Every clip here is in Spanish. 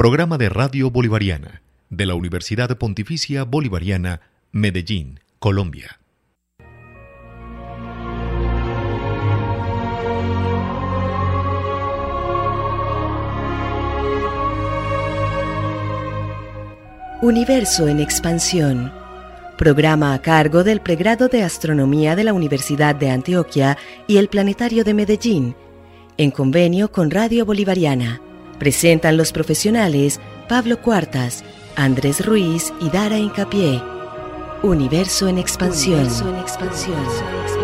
Programa de Radio Bolivariana de la Universidad Pontificia Bolivariana, Medellín, Colombia. Universo en expansión. Programa a cargo del pregrado de Astronomía de la Universidad de Antioquia y el Planetario de Medellín, en convenio con Radio Bolivariana. Presentan los profesionales Pablo Cuartas, Andrés Ruiz y Dara Incapié. Universo en expansión. Universo en expansión.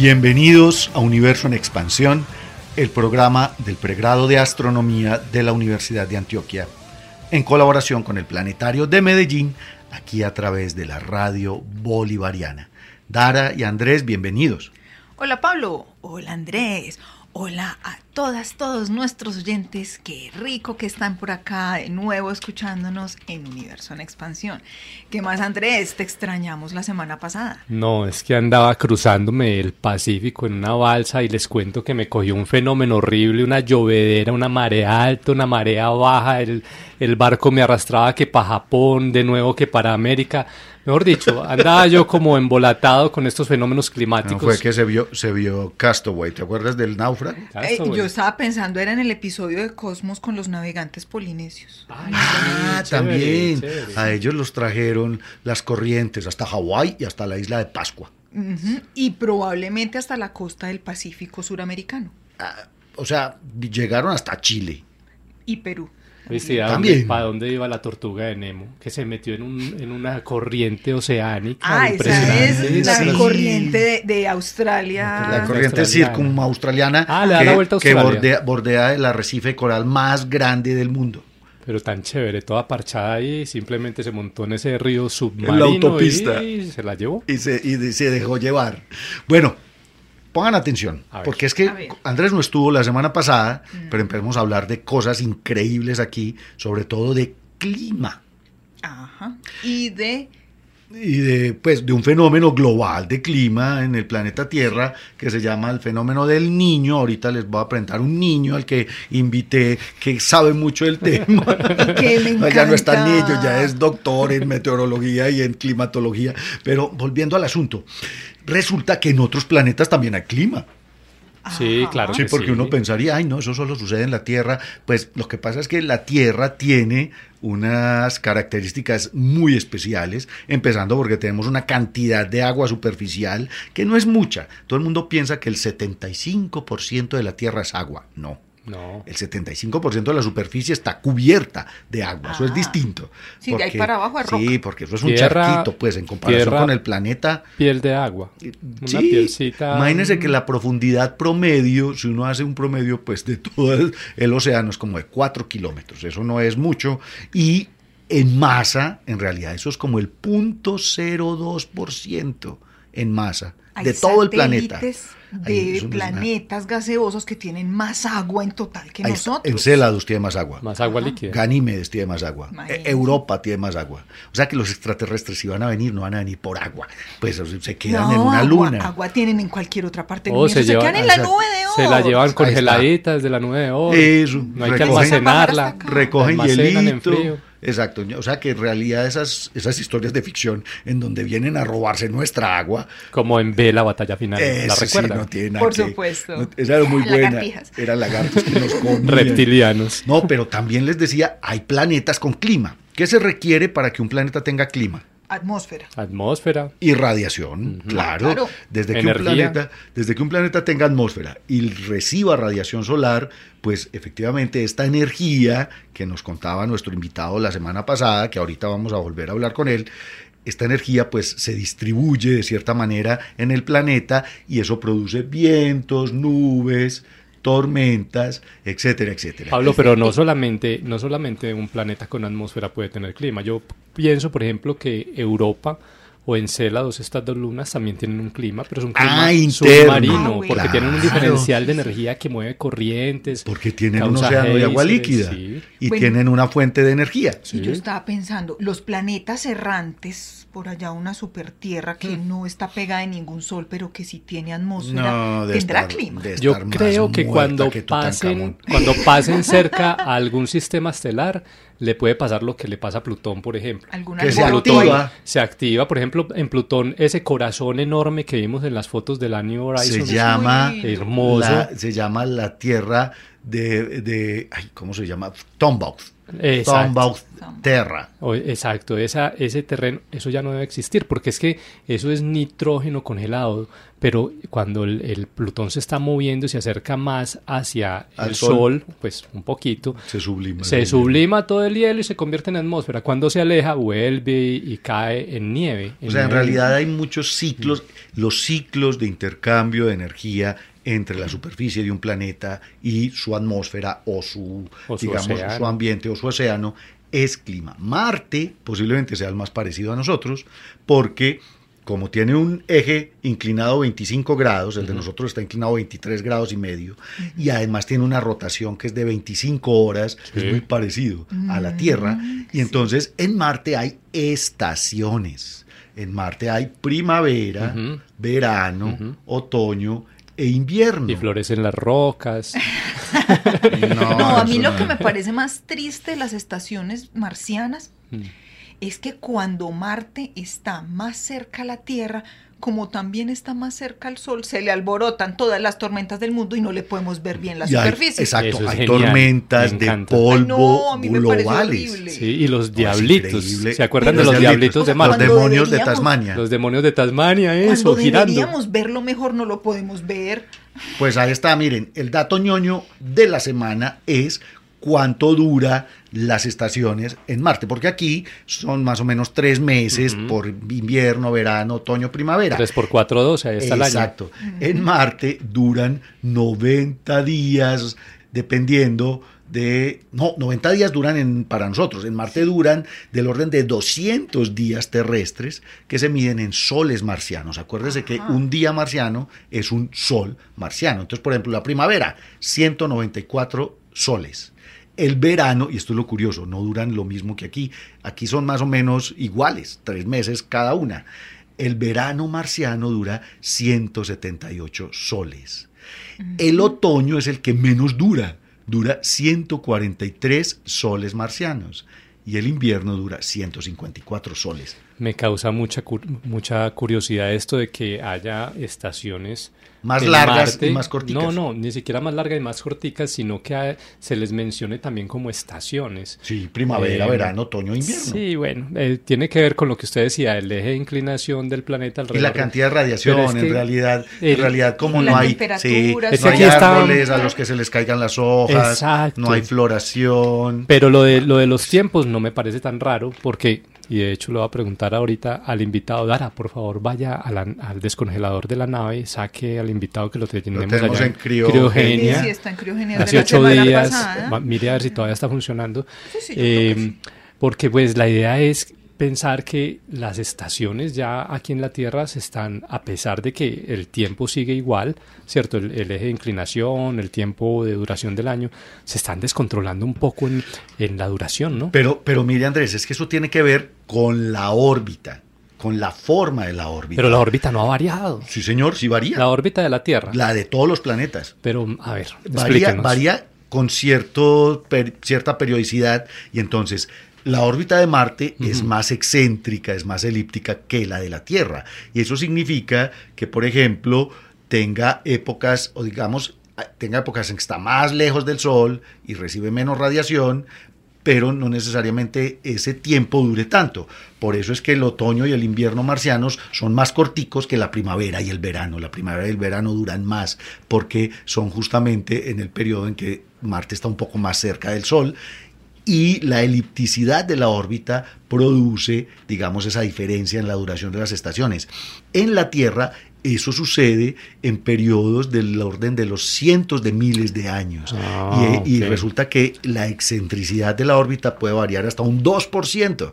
Bienvenidos a Universo en Expansión, el programa del pregrado de Astronomía de la Universidad de Antioquia, en colaboración con el Planetario de Medellín, aquí a través de la radio bolivariana. Dara y Andrés, bienvenidos. Hola Pablo, hola Andrés, Hola a todas, todos nuestros oyentes. Qué rico que están por acá de nuevo escuchándonos en Universo en Expansión. ¿Qué más, Andrés? Te extrañamos la semana pasada. No, es que andaba cruzándome el Pacífico en una balsa y les cuento que me cogió un fenómeno horrible, una llovedera, una marea alta, una marea baja. El, el barco me arrastraba que para Japón, de nuevo que para América. Mejor dicho, andaba yo como embolatado con estos fenómenos climáticos. fue que se vio, se vio Castaway, ¿te acuerdas del náufrago? Eh, yo estaba pensando, era en el episodio de Cosmos con los navegantes polinesios. ah, también. A ellos los trajeron las corrientes hasta Hawái y hasta la isla de Pascua. Y probablemente hasta la costa del Pacífico suramericano. Ah, o sea, llegaron hasta Chile. Y Perú. ¿Viste ¿Para dónde iba la tortuga de Nemo? Que se metió en, un, en una corriente oceánica. Ah, esa es la corriente de, Australia. La corriente circunaustraliana ah, le da que, la vuelta a que bordea, bordea el arrecife coral más grande del mundo pero tan chévere, toda parchada ahí, simplemente se montó en ese río submarino la autopista. y se la llevó. Y se, y se dejó llevar. Bueno, Pongan atención, porque es que Andrés no estuvo la semana pasada, mm. pero empezamos a hablar de cosas increíbles aquí, sobre todo de clima. Ajá. Y de y de pues de un fenómeno global de clima en el planeta Tierra que se llama el fenómeno del niño. Ahorita les voy a presentar un niño al que invité que sabe mucho del tema. ya no está niño, ya es doctor en meteorología y en climatología. Pero volviendo al asunto, resulta que en otros planetas también hay clima. Sí, claro. Sí, porque uno pensaría, ay, no, eso solo sucede en la Tierra. Pues lo que pasa es que la Tierra tiene unas características muy especiales, empezando porque tenemos una cantidad de agua superficial que no es mucha. Todo el mundo piensa que el 75% de la Tierra es agua. No. No. El 75% de la superficie está cubierta de agua, eso es Ah. distinto. Sí, de ahí para abajo es Sí, porque eso es un Tierra- charquito, pues, en comparación tierra- con el planeta. Piel de agua. Una Sí, pielcita. imagínense que la profundidad promedio, si uno hace un promedio pues de todo el, el océano es como de 4 kilómetros, eso no es mucho, y en masa, en realidad eso es como el 0.02% en masa Hay de todo el planeta. Ay, De planetas gaseosos que tienen más agua en total que Ahí- nosotros. Encélados tiene más agua. Más agua líquida. Ganímedes tiene más agua. E- Europa tiene más agua. O sea que los extraterrestres, si van a venir, no van a venir por agua. Pues se quedan No, en una luna. Agua tienen en cualquier otra parte del Oh, universo. se Se, llevan- quedan en la nube de oro. Se la llevan Ahí está. congeladitas de la nube de oro. Eso, No hay que almacenarla. Recogen almacenan en hielito. frío. Exacto. O sea que en realidad esas, esas historias de ficción en donde vienen a robarse nuestra agua. Como en B, la batalla final. ¿La eso sí, no tiene nada Por que- supuesto. no- esa era muy buena. Lagartijas. Eran lagartos que nos comían. Reptilianos. No, pero también les decía, hay planetas con clima. ¿Qué se requiere para que un planeta tenga clima? Atmósfera. Atmósfera. Y radiación, claro. Claro. Desde, que un planeta, desde que un planeta tenga atmósfera y reciba radiación solar, pues efectivamente esta energía que nos contaba nuestro invitado la semana pasada, que ahorita vamos a volver a hablar con él, esta energía pues se distribuye de cierta manera en el planeta y eso produce vientos, nubes, tormentas, etcétera, etcétera. Pablo, pero no solamente, no solamente un planeta con atmósfera puede tener clima. Yo pienso, por ejemplo, que Europa o Encélados, estas dos lunas también tienen un clima, pero es un clima Ah, submarino, Ah, porque tienen un diferencial de energía que mueve corrientes. Porque tienen un océano de agua líquida sí. y Bueno. tienen una fuente de energía. Y yo estaba pensando, los planetas errantes, por allá una super tierra que Hmm. no está pegada en ningún sol, pero que sí tiene atmósfera, No, de tendrá estar- clima. de Yo creo que cuando que pasen, cuando pasen cerca a algún sistema estelar, le puede pasar lo que le pasa a Plutón, por ejemplo. Alguna Que se activa. Se activa, por ejemplo, en Plutón, ese corazón enorme que vimos en las fotos del New Horizons. se llama hermoso. la- se llama la tierra de, de ay, ¿cómo se llama? Tombaugh. Exacto. Tombaugh Terra. Exacto, esa, ese terreno, eso ya no debe existir, porque es que eso es nitrógeno congelado, pero cuando el, el Plutón se está moviendo y se acerca más hacia Al el sol. sol. pues un poquito, Se sublima. se sublima todo el hielo y se convierte en atmósfera. Cuando se aleja, vuelve y, cae en nieve. O sea, en realidad hay muchos ciclos, los ciclos de intercambio de energía entre la superficie de un planeta y su atmósfera o su, O su digamos, océano. su ambiente o su océano es clima. Marte posiblemente sea el más parecido a nosotros porque como tiene un eje inclinado 25 grados, el de nosotros está inclinado 23 grados y medio, y además tiene una rotación que es de 25 horas, Sí. es muy parecido a la Tierra, y entonces en Marte hay estaciones. En Marte hay primavera, verano, otoño e invierno. Y florecen las rocas. No, a mí lo que me parece más triste de las estaciones marcianas Mm. Es que cuando Marte está más cerca a la Tierra, como también está más cerca al Sol, se le alborotan todas las tormentas del mundo y no le podemos ver bien la Y hay- superficie. exacto, es hay genial, tormentas me de polvo Ay, no, a mí me parece globales. Sí, y los diablitos. ¿Se acuerdan de los Los diablitos de Los Marte? demonios de Tasmania. Los demonios de Tasmania, eso, Cuando girando. deberíamos verlo mejor, no lo podemos ver. Pues ahí está, miren, el dato ñoño de la semana es cuánto dura las estaciones en Marte, porque aquí son más o menos tres meses por invierno, verano, otoño, primavera. 3 por 4, 12, ahí está el año. Exacto. En Marte duran 90 días, dependiendo de... No, 90 días duran en, para nosotros. En Marte duran del orden de 200 días terrestres que se miden en soles marcianos. Acuérdese que un día marciano es un sol marciano. Entonces, por ejemplo, la primavera, 194 soles. El verano, y esto es lo curioso, no duran lo mismo que aquí. Aquí son más o menos iguales, tres meses cada una. El verano marciano dura 178 soles. El otoño es el que menos dura, dura 143 soles marcianos. y el invierno dura 154 soles. Me causa mucha, mucha curiosidad esto de que haya estaciones más largas y más corticas. No, no, ni siquiera más largas y más corticas, sino que se les mencione también como estaciones. Sí, primavera, eh, verano, otoño, invierno. Sí, bueno, eh, tiene que ver con lo que usted decía, el eje de inclinación del planeta alrededor. Y la cantidad de radiación, en realidad, en realidad como no hay, sí, no hay árboles a los que se les caigan las hojas, no hay floración. Pero lo de, lo de los tiempos no me parece tan raro porque y de hecho le voy a preguntar ahorita al invitado, Dara, por favor vaya al descongelador de la nave, saque al invitado que lo tenemos, allá en criogenia. Sí, está en criogenia. Hace ocho días, mire a ver si todavía está funcionando. Eh, porque pues la idea es pensar que las estaciones ya aquí en la Tierra se están, a pesar de que el tiempo sigue igual, ¿cierto? El, eje de inclinación, el tiempo de duración del año, se están descontrolando un poco en, en, la duración, ¿no? Pero, pero mire Andrés, es que eso tiene que ver con la órbita con la forma de la órbita. Pero la órbita no ha variado. Sí, señor, sí varía. La órbita de la Tierra. La de todos los planetas. Pero, a ver, varía, varía con cierto, cierta periodicidad y entonces la órbita de Marte es más excéntrica, es más elíptica que la de la Tierra. Y eso significa que, por ejemplo, tenga épocas, o digamos, tenga épocas en que está más lejos del Sol y recibe menos radiación, pero no necesariamente ese tiempo dure tanto. Por eso es que el otoño y el invierno marcianos son más corticos que la primavera y el verano. La primavera y el verano duran más porque son justamente en el periodo en que Marte está un poco más cerca del Sol y la elipticidad de la órbita produce, digamos, esa diferencia en la duración de las estaciones. En la Tierra eso sucede en periodos del orden de los cientos de miles de años. Ah, y, resulta que la excentricidad de la órbita puede variar hasta un 2%.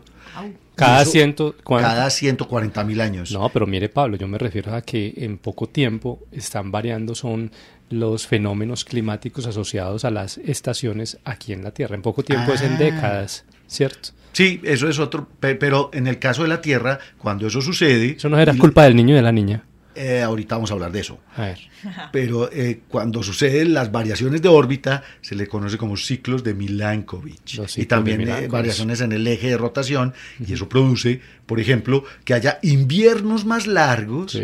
Cada, ciento, cada 140 mil años. No, pero mire Pablo, yo me refiero a que en poco tiempo están variando, son los fenómenos climáticos asociados a las estaciones aquí en la Tierra. En poco tiempo es en ah. décadas, ¿cierto? Sí, eso es otro, pero en el caso de la Tierra, cuando eso sucede... Eso no era culpa del niño y de la niña. Eh, ahorita vamos a hablar de eso. Pero eh, cuando suceden las variaciones de órbita, se le conoce como ciclos de Milankovitch. Y también eh, variaciones en el eje de rotación. Y eso produce, por ejemplo, que haya inviernos más largos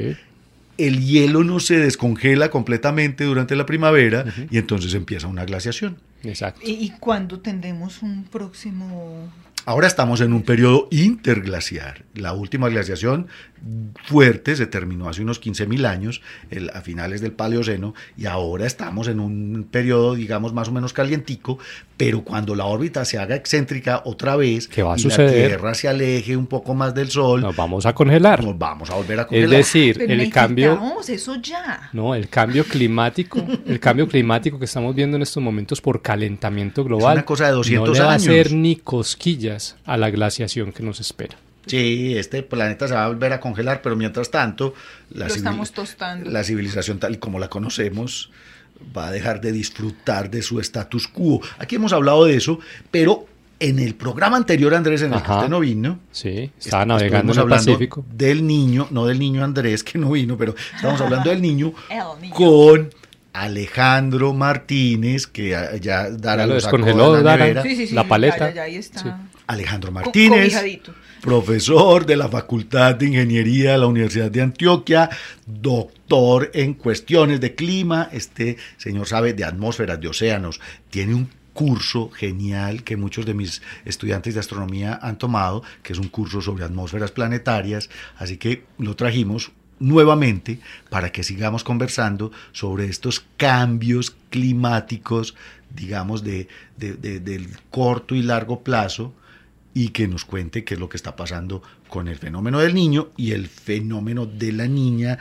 el hielo no se descongela completamente durante la primavera y entonces empieza una glaciación. Exacto. ¿Y, y cuándo tendremos un próximo Ahora estamos en un periodo interglaciar. La última glaciación fuerte se terminó hace unos 15.000 años, a finales del Paleoceno, y ahora estamos en un periodo, digamos, más o menos calientico, pero cuando la órbita se haga excéntrica otra vez ¿Qué va a y suceder? la Tierra se aleje un poco más del Sol, nos vamos a congelar. Nos vamos a volver a congelar. Es decir, el cambio... eso ya. No, el cambio climático, el cambio climático que estamos viendo en estos momentos por calentamiento global, es una cosa de 200 no le va años. a hacer ni cosquillas a la glaciación que nos espera. Sí, este planeta se va a volver a congelar, pero mientras tanto, la, la civilización tal y como la conocemos va a dejar de disfrutar de su status quo. Aquí hemos hablado de eso, pero en el programa anterior, Andrés, en el que usted no vino, sí, estaba navegando en el Pacífico. Del niño, no del niño Andrés que no vino, pero estamos hablando del niño, con Alejandro Martínez, que ya dará los descongeló, la, la paleta. Alejandro Martínez profesor de la Facultad de Ingeniería de la Universidad de Antioquia, doctor en cuestiones de clima, este señor sabe de atmósferas, de océanos, tiene un curso genial que muchos de mis estudiantes de astronomía han tomado, que es un curso sobre atmósferas planetarias, así que lo trajimos nuevamente para que sigamos conversando sobre estos cambios climáticos, digamos, de, del corto y largo plazo, y que nos cuente qué es lo que está pasando con el fenómeno del niño y el fenómeno de la niña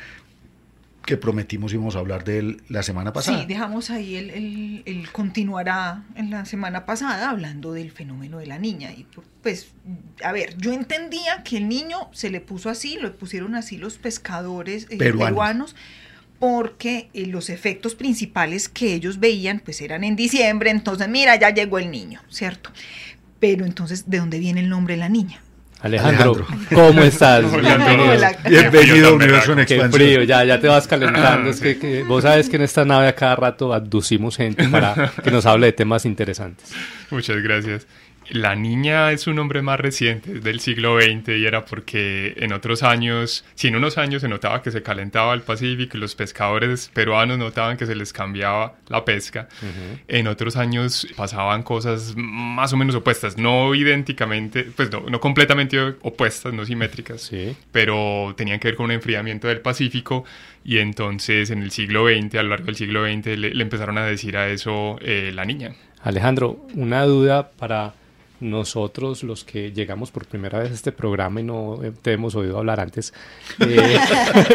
que prometimos íbamos a hablar de él la semana pasada. Sí, dejamos ahí, él, continuará en la semana pasada hablando del fenómeno de la niña. Y pues, a ver, yo entendía que el niño se le puso así, lo pusieron así los pescadores eh, peruanos. porque eh, los efectos principales que ellos veían pues eran en diciembre, entonces mira, ya llegó el niño, ¿cierto? Pero entonces, ¿de dónde viene el nombre de la niña? Alejandro, ¿cómo estás? Bienvenido. Bienvenido a Universo en Expansión. Qué frío, ya, ya te vas calentando. es que, vos sabes que en esta nave a cada rato abducimos gente para que nos hable de temas interesantes. Muchas gracias. La niña es un nombre más reciente, del siglo XX, y era porque en otros años, si en unos años se notaba que se calentaba el Pacífico y los pescadores peruanos notaban que se les cambiaba la pesca, en otros años pasaban cosas más o menos opuestas, no idénticamente, pues no, no completamente opuestas, no simétricas, Sí. pero tenían que ver con un enfriamiento del Pacífico y entonces en el siglo XX, a lo largo del siglo XX, le, le empezaron a decir a eso eh, la niña. Alejandro, una duda para nosotros, los que llegamos por primera vez a este programa y no eh, te hemos oído hablar antes. Eh,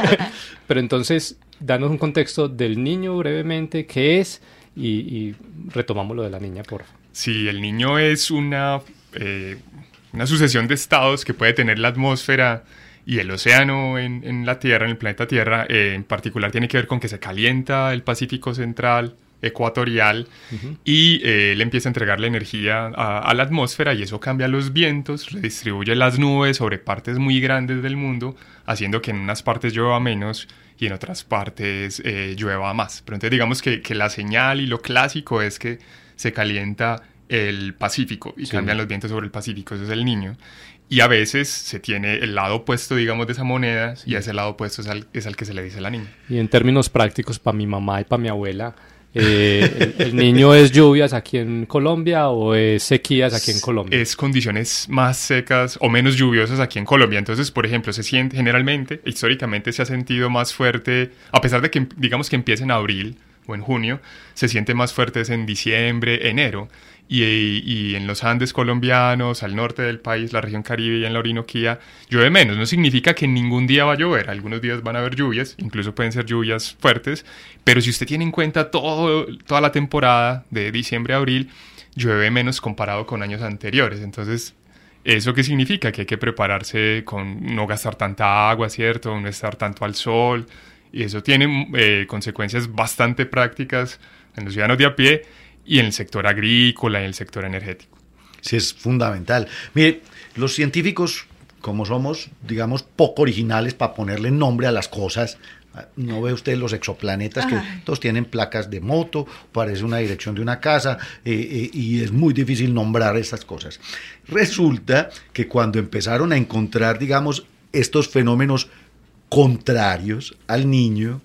pero entonces, danos un contexto del niño brevemente, qué es, y, y retomamos lo de la niña, por favor. Sí, el niño es una, eh, una sucesión de estados que puede tener la atmósfera y el océano en, en la Tierra, en el planeta Tierra. Eh, en particular tiene que ver con que se calienta el Pacífico Central, ecuatorial, y eh, le empieza a entregar la energía a, a la atmósfera y eso cambia los vientos, redistribuye las nubes sobre partes muy grandes del mundo, haciendo que en unas partes llueva menos y en otras partes eh, llueva más. Pero entonces digamos que, que la señal y lo clásico es que se calienta el Pacífico y Sí. cambian los vientos sobre el Pacífico, eso es el niño. Y a veces se tiene el lado opuesto, digamos, de esa moneda y a ese lado opuesto es al, es al que se le dice la niña. Y en términos prácticos, para mi mamá y para mi abuela, eh, el, el niño es lluvias aquí en Colombia o es sequías aquí en Colombia. Es condiciones más secas o menos lluviosas aquí en Colombia. Entonces, por ejemplo, se siente generalmente, históricamente se ha sentido más fuerte, a pesar de que digamos que empiece en abril o en junio, se siente más fuerte es en diciembre, enero. Y, y en los Andes colombianos, al norte del país, la región Caribe y en la Orinoquía, llueve menos. No significa que ningún día va a llover. Algunos días van a haber lluvias, incluso pueden ser lluvias fuertes. Pero si usted tiene en cuenta todo, toda la temporada de diciembre a abril, llueve menos comparado con años anteriores. Entonces, ¿eso qué significa? Que hay que prepararse con no gastar tanta agua, ¿cierto? No estar tanto al sol. Y eso tiene eh, consecuencias bastante prácticas en los ciudadanos de a pie y en el sector agrícola y en el sector energético. Sí, es fundamental. Mire, los científicos, como somos, digamos, poco originales para ponerle nombre a las cosas, no ve usted los exoplanetas que Ay. todos tienen placas de moto, parece una dirección de una casa eh, eh, y es muy difícil nombrar estas cosas. Resulta que cuando empezaron a encontrar, digamos, estos fenómenos contrarios al niño,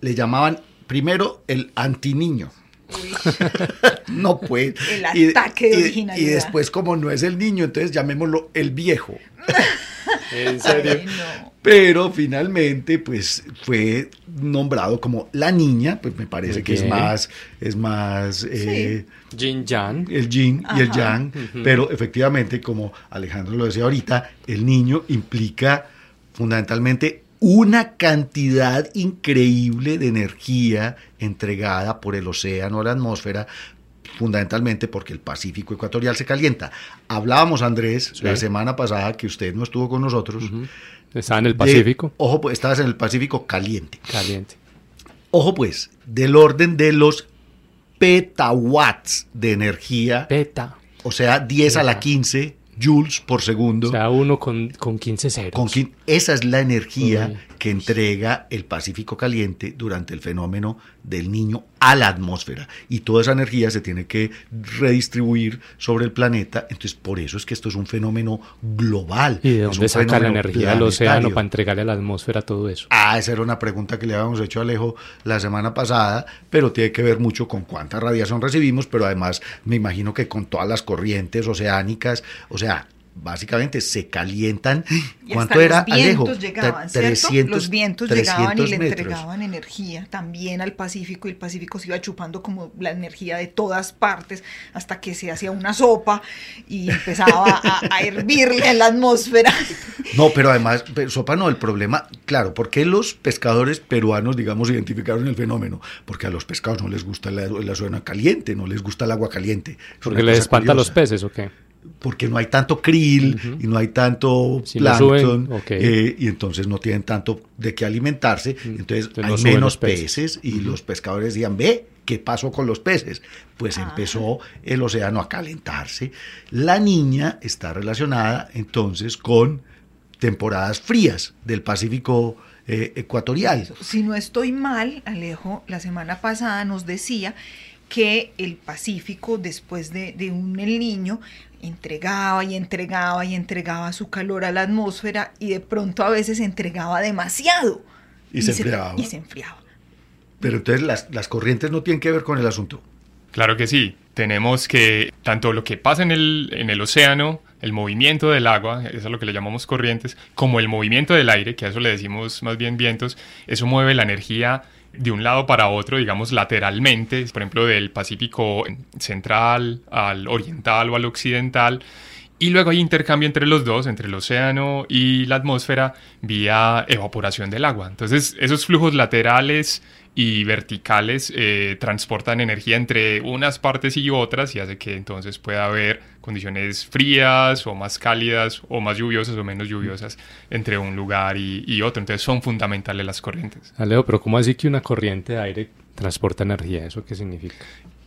le llamaban primero el antiniño. No pues. El ataque de originalidad. Y después, como no es el niño, entonces llamémoslo el viejo. ¿En Ay, no. Pero finalmente, pues fue nombrado como la niña, pues me parece que es más, es más eh, Jin Yang. el yin y el yang, pero efectivamente, como Alejandro lo decía ahorita, el niño implica fundamentalmente una cantidad increíble de energía entregada por el océano a la atmósfera, fundamentalmente porque el Pacífico ecuatorial se calienta. Hablábamos, Andrés, Sí. la semana pasada que usted no estuvo con nosotros. Está en el de- Pacífico. ojo, pues estabas en el Pacífico caliente. Caliente. Ojo, pues, del orden de los petawatts de energía, Beta. o sea, 10 a la Ajá. 15 joules por segundo. O sea, uno con, con 15 ceros. con esa es la energía Uy. Que entrega el Pacífico caliente durante el fenómeno del niño a la atmósfera. Y toda esa energía se tiene que redistribuir sobre el planeta. Entonces, por eso es que esto es un fenómeno global. ¿Y de dónde saca la energía del océano para entregarle a la atmósfera todo eso? Ah, esa era una pregunta que le habíamos hecho a Alejo la semana pasada, pero tiene que ver mucho con cuánta radiación recibimos, pero además me imagino que con todas las corrientes oceánicas, o sea, básicamente se calientan. Y ¿Cuánto hasta era, los vientos Alejo? llegaban, Tre- ¿cierto? 300, los vientos llegaban y 300 le entregaban energía también al Pacífico y el Pacífico se iba chupando como la energía de todas partes hasta que se hacía una sopa y empezaba a, a hervirle en la atmósfera. No, pero además, sopa no, el problema, claro, ¿por qué los pescadores peruanos, digamos, identificaron el fenómeno? Porque a los pescados no les gusta la, la zona caliente, no les gusta el agua caliente. Porque les espanta a los peces o qué? Porque no hay tanto krill y no hay tanto Si plancton eh, y entonces no tienen tanto de qué alimentarse, entonces, Entonces hay no menos peces, y los pescadores decían, ve, ¿qué pasó con los peces? Pues Ah. empezó el océano a calentarse. La niña está relacionada entonces con temporadas frías del Pacífico eh, ecuatorial. Si no estoy mal, Alejo, la semana pasada nos decía que el Pacífico, después de, de un El Niño, entregaba y entregaba y entregaba su calor a la atmósfera y de pronto a veces entregaba demasiado. Y, se enfriaba. Y se enfriaba. Pero entonces las, las corrientes no tienen que ver con el asunto. Claro que sí. Tenemos que tanto lo que pasa en el, en el océano, el movimiento del agua, eso es lo que le llamamos corrientes, como el movimiento del aire, que a eso le decimos más bien vientos, eso mueve la energía de un lado para otro, digamos lateralmente, por ejemplo del Pacífico central al oriental o al occidental, y luego hay intercambio entre los dos, entre el océano y la atmósfera, vía evaporación del agua. Entonces, esos flujos laterales y verticales eh, transportan energía entre unas partes y otras y hace que entonces pueda haber condiciones frías o más cálidas o más lluviosas o menos lluviosas entre un lugar y, y otro. Entonces son fundamentales las corrientes. Aleo, pero ¿cómo así que una corriente de aire transporta energía? ¿Eso qué significa?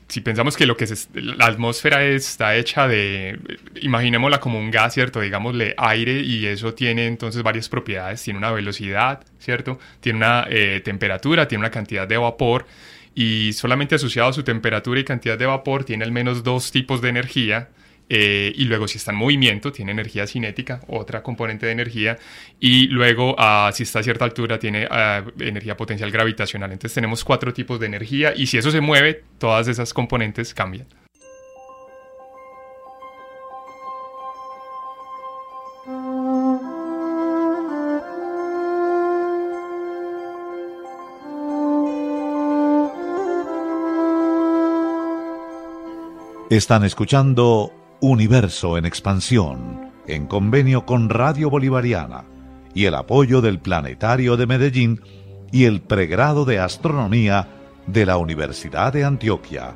Si pensamos que lo que es la atmósfera está hecha de, imaginémosla como un gas, ¿cierto? Digámosle aire y eso tiene entonces varias propiedades. Tiene una velocidad, ¿cierto? Tiene una eh, temperatura, tiene una cantidad de vapor y solamente asociado a su temperatura y cantidad de vapor tiene al menos dos tipos de energía eh, y luego si está en movimiento tiene energía cinética, otra componente de energía, y luego ah, si está a cierta altura tiene ah, energía potencial gravitacional. Entonces tenemos cuatro tipos de energía y si eso se mueve, todas esas componentes cambian. Están escuchando Universo en Expansión, en convenio con Radio Bolivariana y el apoyo del Planetario de Medellín y el pregrado de Astronomía de la Universidad de Antioquia.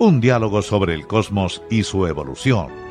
Un diálogo sobre el cosmos y su evolución.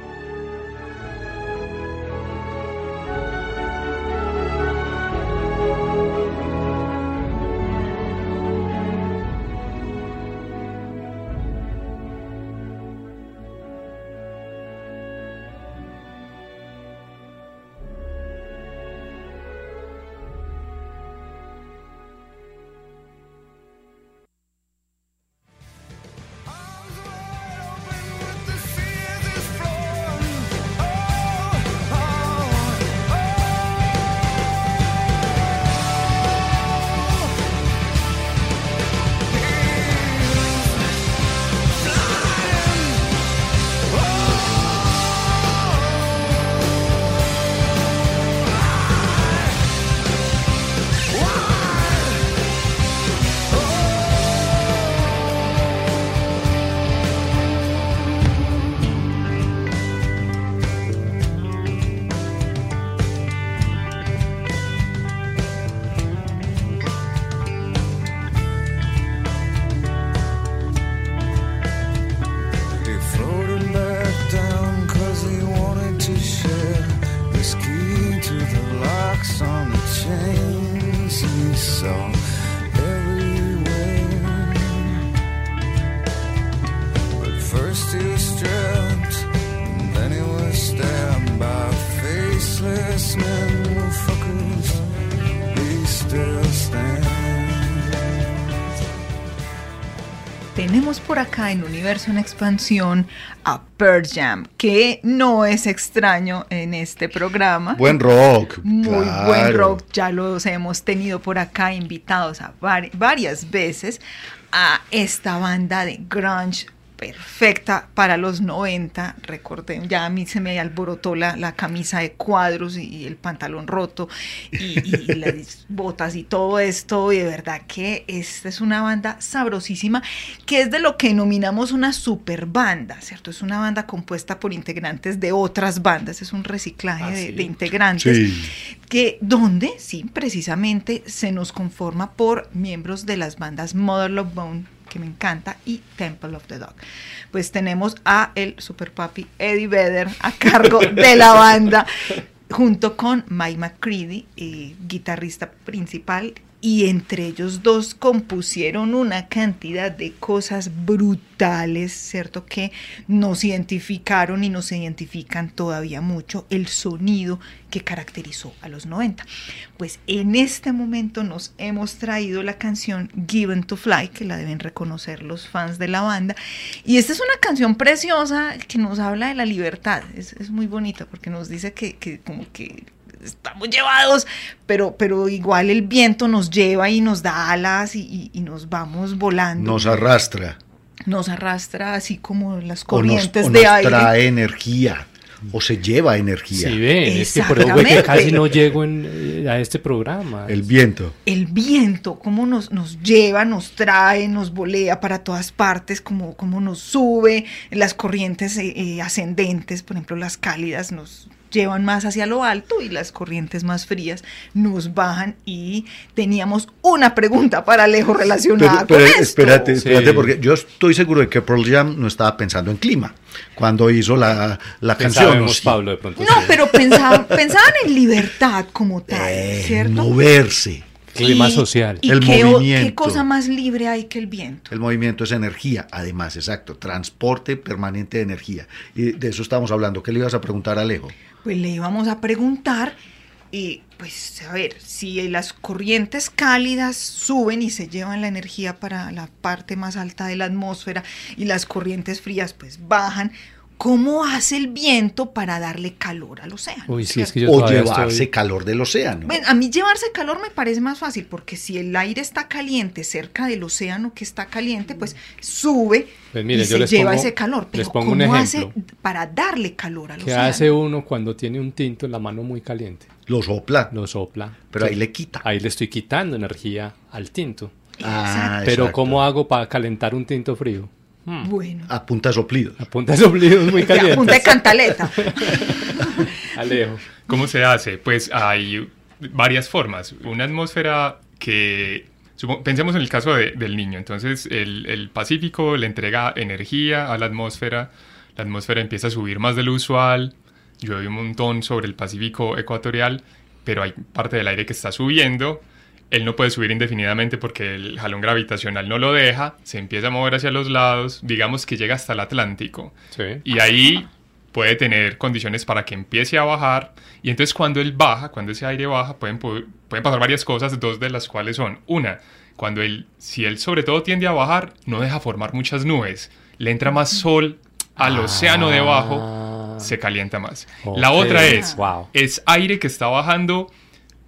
En Universo en Expansión a Pearl Jam, que no es extraño en este programa. Buen rock. Muy buen rock. Ya los hemos tenido por acá invitados a varias veces a esta banda de grunge perfecta para los 90, recordé, ya a mí se me alborotó la, la camisa de cuadros y, el pantalón roto y, las botas y todo esto, y de verdad que esta es una banda sabrosísima, que es de lo que denominamos una super banda, ¿cierto? Es una banda compuesta por integrantes de otras bandas, es un reciclaje de, integrantes, que donde, sí, precisamente se nos conforma por miembros de las bandas Mother Love Bone, que me encanta, y Temple of the Dog. Pues tenemos a el super papi Eddie Vedder a cargo de la banda, junto con Mike McCready, eh, guitarrista principal, y entre ellos dos compusieron una cantidad de cosas brutales, ¿cierto? Que nos identificaron y nos identifican todavía mucho el sonido que caracterizó a los 90. Pues en este momento nos hemos traído la canción Given to Fly, que la deben reconocer los fans de la banda. Y esta es una canción preciosa que nos habla de la libertad. Es, muy bonita porque nos dice que como que estamos llevados, pero, pero igual el viento nos lleva y nos da alas y, y nos vamos volando. Nos arrastra. Nos arrastra así como las O nos, corrientes o de nos aire. trae energía. O se lleva energía. Sí, ven, es que por eso que casi no llego en, eh, a este programa. El viento. el viento, cómo nos, nos lleva, nos trae, nos volea para todas partes, cómo, cómo nos sube, las corrientes eh, eh, ascendentes, por ejemplo, las cálidas nos llevan más hacia lo alto y las corrientes más frías nos bajan y teníamos una pregunta para Alejo relacionada Pero, pero con esto. espérate, Sí. espérate, porque yo estoy seguro de que Pearl Jam no estaba pensando en clima cuando hizo la, la canción. ¿o Pensábamos, sí? Pablo, de pronto. No, sí. pero pensaban, pensaban en libertad como tal, Eh, ¿cierto? moverse. Clima Y- social. ¿Y El qué, movimiento. qué cosa más libre hay que el viento? El movimiento es energía, además, exacto. Transporte permanente de energía. Y de eso estamos hablando. ¿Qué le ibas a preguntar a Alejo? Pues le íbamos a preguntar, eh, pues a ver, si las corrientes cálidas suben y se llevan la energía para la parte más alta de la atmósfera y las corrientes frías pues bajan, ¿cómo hace el viento para darle calor al océano? Uy, sí, ¿cierto? es que yo o llevarse estoy- calor del océano. Bueno, a mí llevarse calor me parece más fácil porque si el aire está caliente cerca del océano que está caliente, pues sube Pues mire, y yo se les lleva pongo- ese calor. les Pero un ¿cómo hace para darle calor al ¿Qué océano? hace uno cuando tiene un tinto en la mano muy caliente? Lo sopla. Lo sopla. Pero ahí le quita. Ahí le estoy quitando energía al tinto. Ah, Pero exacto. ¿cómo hago para calentar un tinto frío? Bueno, A punta de soplido. A punta de soplidos muy a punta de cantaleta. Alejo. ¿Cómo se hace? Pues hay varias formas. Una atmósfera que... Pensemos en el caso de- del niño. Entonces el, el Pacífico le entrega energía a la atmósfera. La atmósfera empieza a subir más de lo usual. Llueve un montón sobre el Pacífico ecuatorial, pero hay parte del aire que está subiendo. Él no puede subir indefinidamente porque el jalón gravitacional no lo deja. Se empieza a mover hacia los lados. Digamos que llega hasta el Atlántico. Sí. Y ahí puede tener condiciones para que empiece a bajar. Y entonces cuando él baja, cuando ese aire baja, pueden, pu- pueden pasar varias cosas, dos de las cuales son, una, cuando él, si él sobre todo tiende a bajar, no deja formar muchas nubes, le entra más sol al océano debajo, Ah. se calienta más. La otra es, Wow. es aire que está bajando,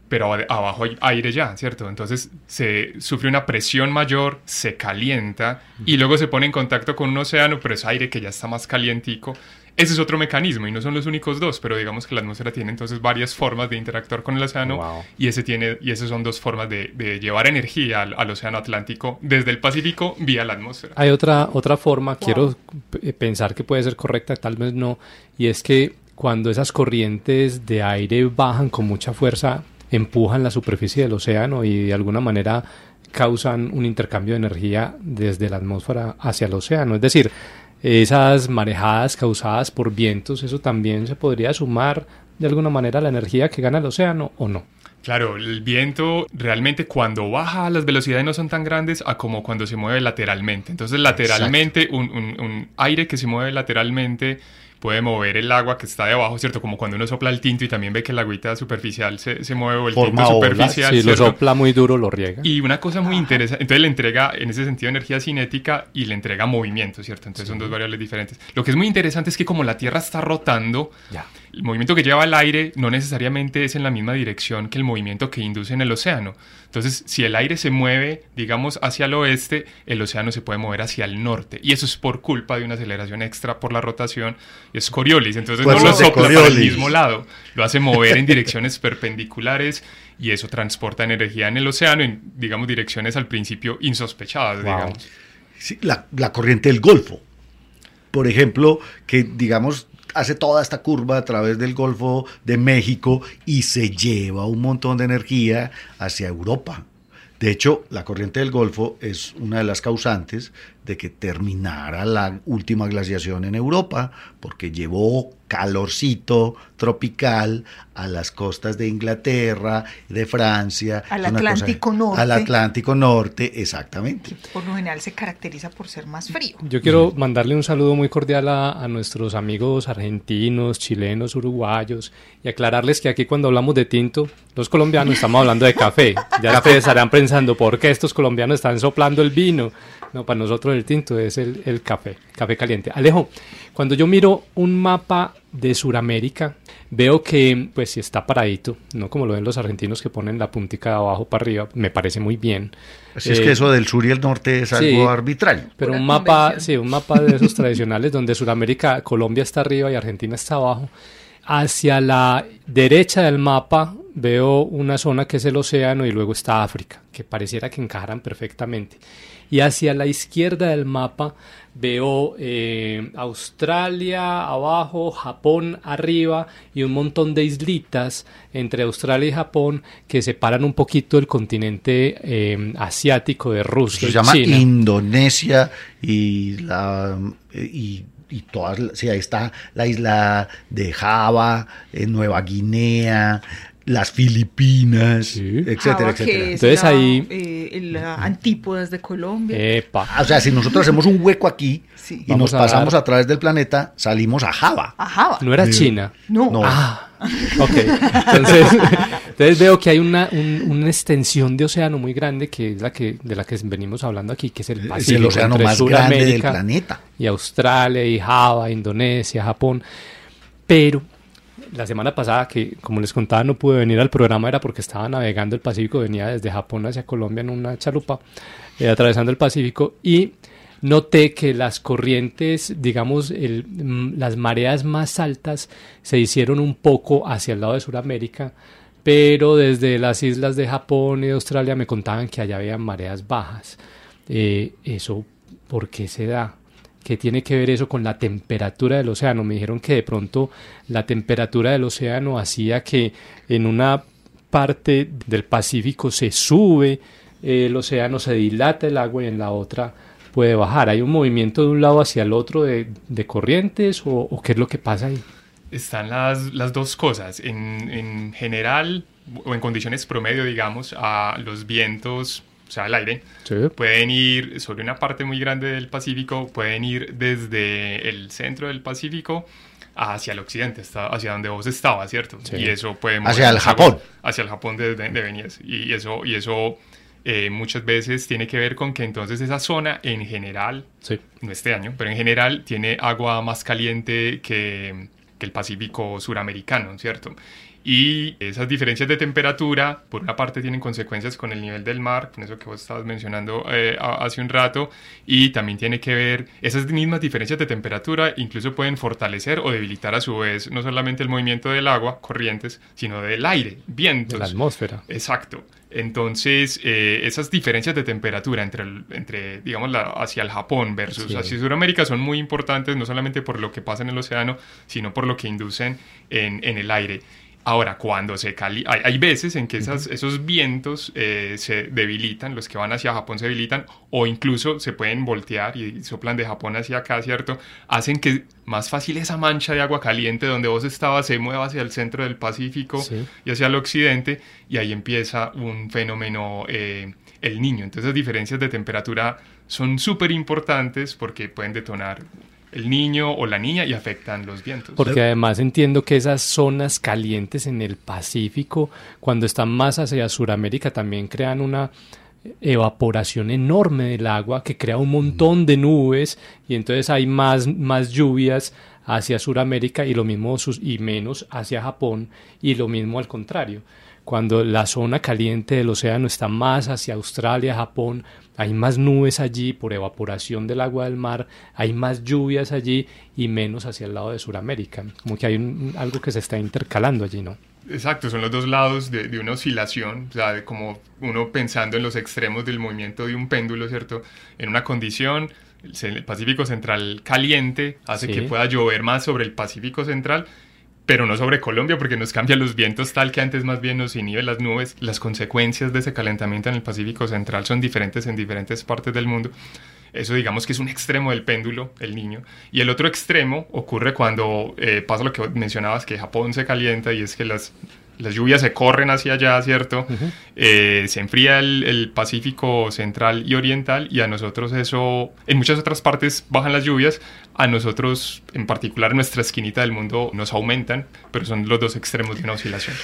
pero ab- abajo hay aire ya, ¿cierto? Entonces se sufre una presión mayor, se calienta y luego se pone en contacto con un océano, pero es aire que ya está más calientico. Ese es otro mecanismo y no son los únicos dos, pero digamos que la atmósfera tiene entonces varias formas de interactuar con el océano Wow. y ese tiene y esas son dos formas de, de llevar energía al, al océano Atlántico desde el Pacífico vía la atmósfera. Hay otra, otra forma, quiero pensar que puede ser correcta, tal vez no, y es que cuando esas corrientes de aire bajan con mucha fuerza, empujan la superficie del océano y de alguna manera causan un intercambio de energía desde la atmósfera hacia el océano. Es decir, esas marejadas causadas por vientos, eso también se podría sumar de alguna manera a la energía que gana el océano o no. Claro, el viento realmente cuando baja las velocidades no son tan grandes a como cuando se mueve lateralmente. Entonces lateralmente un, un- un aire que se mueve lateralmente puede mover el agua que está debajo, ¿cierto? Como cuando uno sopla el tinto y también ve que la agüita superficial se, se mueve o el Forma tinto superficial. Si lo ¿cierto? sopla muy duro, lo riega. Y una cosa muy interesante, entonces le entrega en ese sentido energía cinética y le entrega movimiento, ¿cierto? Entonces son dos variables diferentes. Lo que es muy interesante es que como la Tierra está rotando, Ya. el movimiento que lleva el aire no necesariamente es en la misma dirección que el movimiento que induce en el océano. Entonces, si el aire se mueve, digamos, hacia el oeste, el océano se puede mover hacia el norte. Y eso es por culpa de una aceleración extra por la rotación. Es Coriolis. Entonces no lo Fuerzas de sopla para el Coriolis. mismo lado. Lo hace mover en direcciones perpendiculares y eso transporta energía en el océano en, digamos, direcciones al principio insospechadas, Wow. digamos. Sí, la, la corriente del Golfo, por ejemplo, que digamos hace toda esta curva a través del Golfo de México y se lleva un montón de energía hacia Europa. De hecho, la corriente del Golfo es una de las causantes de que terminara la última glaciación en Europa, porque llevó calorcito tropical a las costas de Inglaterra, de Francia. Al cosa- Atlántico Norte. Al Atlántico Norte, exactamente. Por lo general se caracteriza por ser más frío. Yo quiero mandarle un saludo muy cordial a, a nuestros amigos argentinos, chilenos, uruguayos y aclararles que aquí cuando hablamos de tinto, los colombianos estamos hablando de café. Ya ustedes estarán pensando por qué estos colombianos están soplando el vino. No, para nosotros el tinto es el, el café, café caliente. Alejo, cuando yo miro un mapa de Sudamérica, veo que pues si está paradito, no como lo ven los argentinos que ponen la puntica de abajo para arriba, me parece muy bien. Así es Eh, que eso del sur y el norte es sí. algo arbitrario. pero un mapa, convención. sí, un mapa de esos tradicionales donde Sudamérica, Colombia está arriba y Argentina está abajo. Hacia la derecha del mapa veo una zona que es el océano y luego está África, que pareciera que encajaran perfectamente. Y hacia la izquierda del mapa veo eh, Australia abajo, Japón arriba y un montón de islitas entre Australia y Japón que separan un poquito el continente eh, asiático de Rusia. se llama China. Indonesia y la y, y todas, sí, ahí está la isla de Java, eh, Nueva Guinea, las Filipinas, Sí. etcétera, Java, etcétera. que es Entonces la, ahí- eh, ah, antípodas de Colombia. Epa. O sea, si nosotros hacemos un hueco aquí Sí. y Vamos nos a pasamos dar- a través del planeta, salimos a Java. A Java. No era China. No. No. Ah, ok. Entonces, entonces veo que hay una, un- una extensión de océano muy grande que es la que de la que venimos hablando aquí, que es el Es Pacífico. el océano entre más grande del planeta. Y Australia, y Java, Indonesia, Japón. Pero la semana pasada, que como les contaba, no pude venir al programa, era porque estaba navegando el Pacífico, venía desde Japón hacia Colombia en una chalupa, eh, atravesando el Pacífico, y noté que las corrientes, digamos, mm, las mareas más altas se hicieron un poco hacia el lado de Sudamérica, pero desde las islas de Japón y de Australia me contaban que allá había mareas bajas. Eh, ¿Eso por qué se da? ¿Qué tiene que ver eso con la temperatura del océano? Me dijeron que de pronto la temperatura del océano hacía que en una parte del Pacífico se sube eh, el océano, se dilata el agua y en la otra puede bajar. ¿Hay un movimiento de un lado hacia el otro de, de corrientes o, o qué es lo que pasa ahí? Están las, las dos cosas. En, en general, o en condiciones promedio, digamos, a los vientos, o sea, al aire, Sí. pueden ir sobre una parte muy grande del Pacífico, pueden ir desde el centro del Pacífico hacia el occidente, hacia donde vos estabas, ¿cierto? Sí. Y eso puede Hacia el Japón. Hacia el Japón de, de, de venías. Y eso, y eso eh, muchas veces tiene que ver con que entonces esa zona en general Sí. no este año, pero en general tiene agua más caliente que, que el Pacífico suramericano, ¿cierto? Y esas diferencias de temperatura, por una parte, tienen consecuencias con el nivel del mar, con eso que vos estabas mencionando eh, hace un rato, y también tiene que ver, esas mismas diferencias de temperatura incluso pueden fortalecer o debilitar a su vez no solamente el movimiento del agua, corrientes, sino del aire, vientos. De la atmósfera. Exacto. Entonces, eh, esas diferencias de temperatura entre, el- entre digamos, la- hacia el Japón versus Sí. hacia Sudamérica son muy importantes, no solamente por lo que pasa en el océano, sino por lo que inducen en, en el aire. Ahora, cuando se cali hay, hay veces en que esas, esos vientos eh, se debilitan, los que van hacia Japón se debilitan, o incluso se pueden voltear y soplan de Japón hacia acá, ¿cierto? Hacen que más fácil esa mancha de agua caliente donde vos estabas se mueva hacia el centro del Pacífico Sí. y hacia el occidente, y ahí empieza un fenómeno, eh, el niño. Entonces, las diferencias de temperatura son súper importantes porque pueden detonar el niño o la niña y afectan los vientos. Porque además entiendo que esas zonas calientes en el Pacífico, cuando están más hacia Sudamérica, también crean una evaporación enorme del agua que crea un montón de nubes y entonces hay más, más lluvias hacia Sudamérica y lo mismo y menos hacia Japón y lo mismo al contrario. Cuando la zona caliente del océano está más hacia Australia, Japón, hay más nubes allí por evaporación del agua del mar, hay más lluvias allí y menos hacia el lado de Sudamérica. Como que hay un- algo que se está intercalando allí, ¿no? Exacto, son los dos lados de, de una oscilación, o sea, de como uno pensando en los extremos del movimiento de un péndulo, ¿cierto? En una condición, el, Pacífico Central caliente hace Sí. que pueda llover más sobre el Pacífico Central, pero no sobre Colombia porque nos cambian los vientos tal que antes más bien nos inhibe las nubes. Las consecuencias de ese calentamiento en el Pacífico Central son diferentes en diferentes partes del mundo. Eso digamos que es un extremo del péndulo, el niño. Y el otro extremo ocurre cuando eh, pasa lo que mencionabas, que Japón se calienta y es que las, las lluvias se corren hacia allá, ¿cierto? Eh, se enfría el, el, Pacífico Central y Oriental y a nosotros eso, en muchas otras partes bajan las lluvias, a nosotros en particular nuestra esquinita del mundo nos aumentan, pero son los dos extremos de una oscilación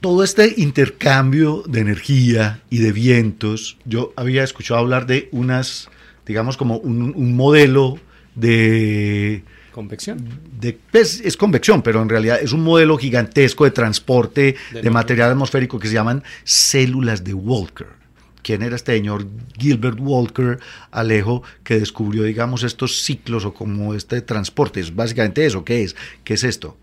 todo este intercambio de energía y de vientos, yo había escuchado hablar de unas digamos, como un, un modelo de... Convección. De, pues, es convección, pero en realidad es un modelo gigantesco de transporte de, de material atmosférico que se llaman células de Walker. ¿Quién era este señor Gilbert Walker Alejo que descubrió, digamos, estos ciclos o como este transporte? Es básicamente eso. ¿Qué es? ¿Qué es esto?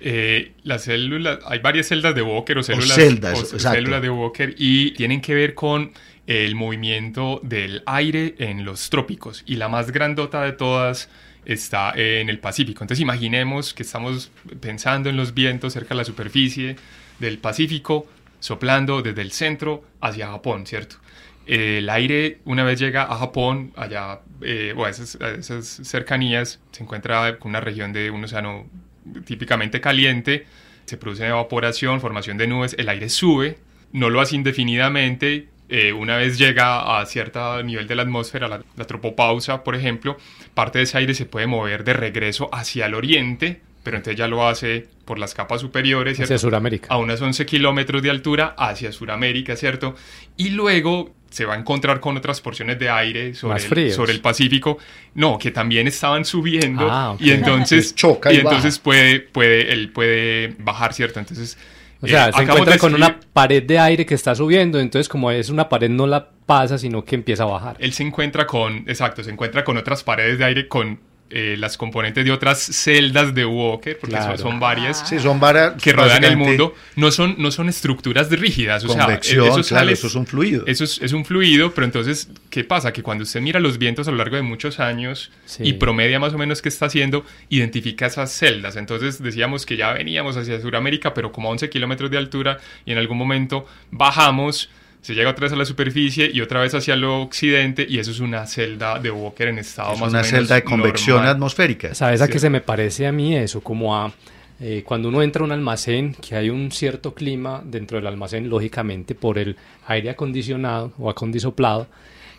Eh, las células, hay varias celdas de Walker o células, o celdas, o células de Walker y tienen que ver con el movimiento del aire en los trópicos y la más grandota de todas está en el Pacífico. Entonces imaginemos que estamos pensando en los vientos cerca de la superficie del Pacífico, soplando desde el centro hacia Japón, ¿cierto? El aire, una vez llega a Japón, allá, eh, o esas, a esas, cercanías, se encuentra con una región de un océano típicamente caliente, se produce evaporación, formación de nubes, el aire sube, no lo hace indefinidamente, eh, una vez llega a cierto nivel de la atmósfera, la, la, tropopausa, por ejemplo, parte de ese aire se puede mover de regreso hacia el oriente, pero entonces ya lo hace por las capas superiores, ¿cierto? Hacia Sudamérica. A unas 11 kilómetros de altura hacia Sudamérica, ¿cierto? Y luego se va a encontrar con otras porciones de aire sobre, el, sobre el Pacífico, no, que también estaban subiendo ah, okay. y entonces choca y, y entonces puede puede él puede bajar, ¿cierto? Entonces o sea, eh, se encuentra con una pared de aire que está subiendo, entonces como es una pared no la pasa, sino que empieza a bajar. Él se encuentra con, exacto, se encuentra con otras paredes de aire con eh, las componentes de otras celdas de Walker, porque Claro. son, son varias Sí, son varias que rodean el mundo, no son, no son estructuras rígidas, o Convección, sea, eso claro, sale- eso es un fluido. Eso es, es un fluido, pero entonces, ¿qué pasa? Que cuando usted mira los vientos a lo largo de muchos años Sí. y promedia más o menos qué está haciendo, identifica esas celdas. Entonces decíamos que ya veníamos hacia Sudamérica, pero como a 11 kilómetros de altura y en algún momento bajamos, se llega otra vez a la superficie y otra vez hacia el occidente y eso es una celda de Walker en estado Es más una o menos celda de convección normal. atmosférica. ¿Sabes a Sí. qué se me parece a mí eso? Como a eh, cuando uno entra a un almacén, que hay un cierto clima dentro del almacén, lógicamente por el aire acondicionado o acondisoplado.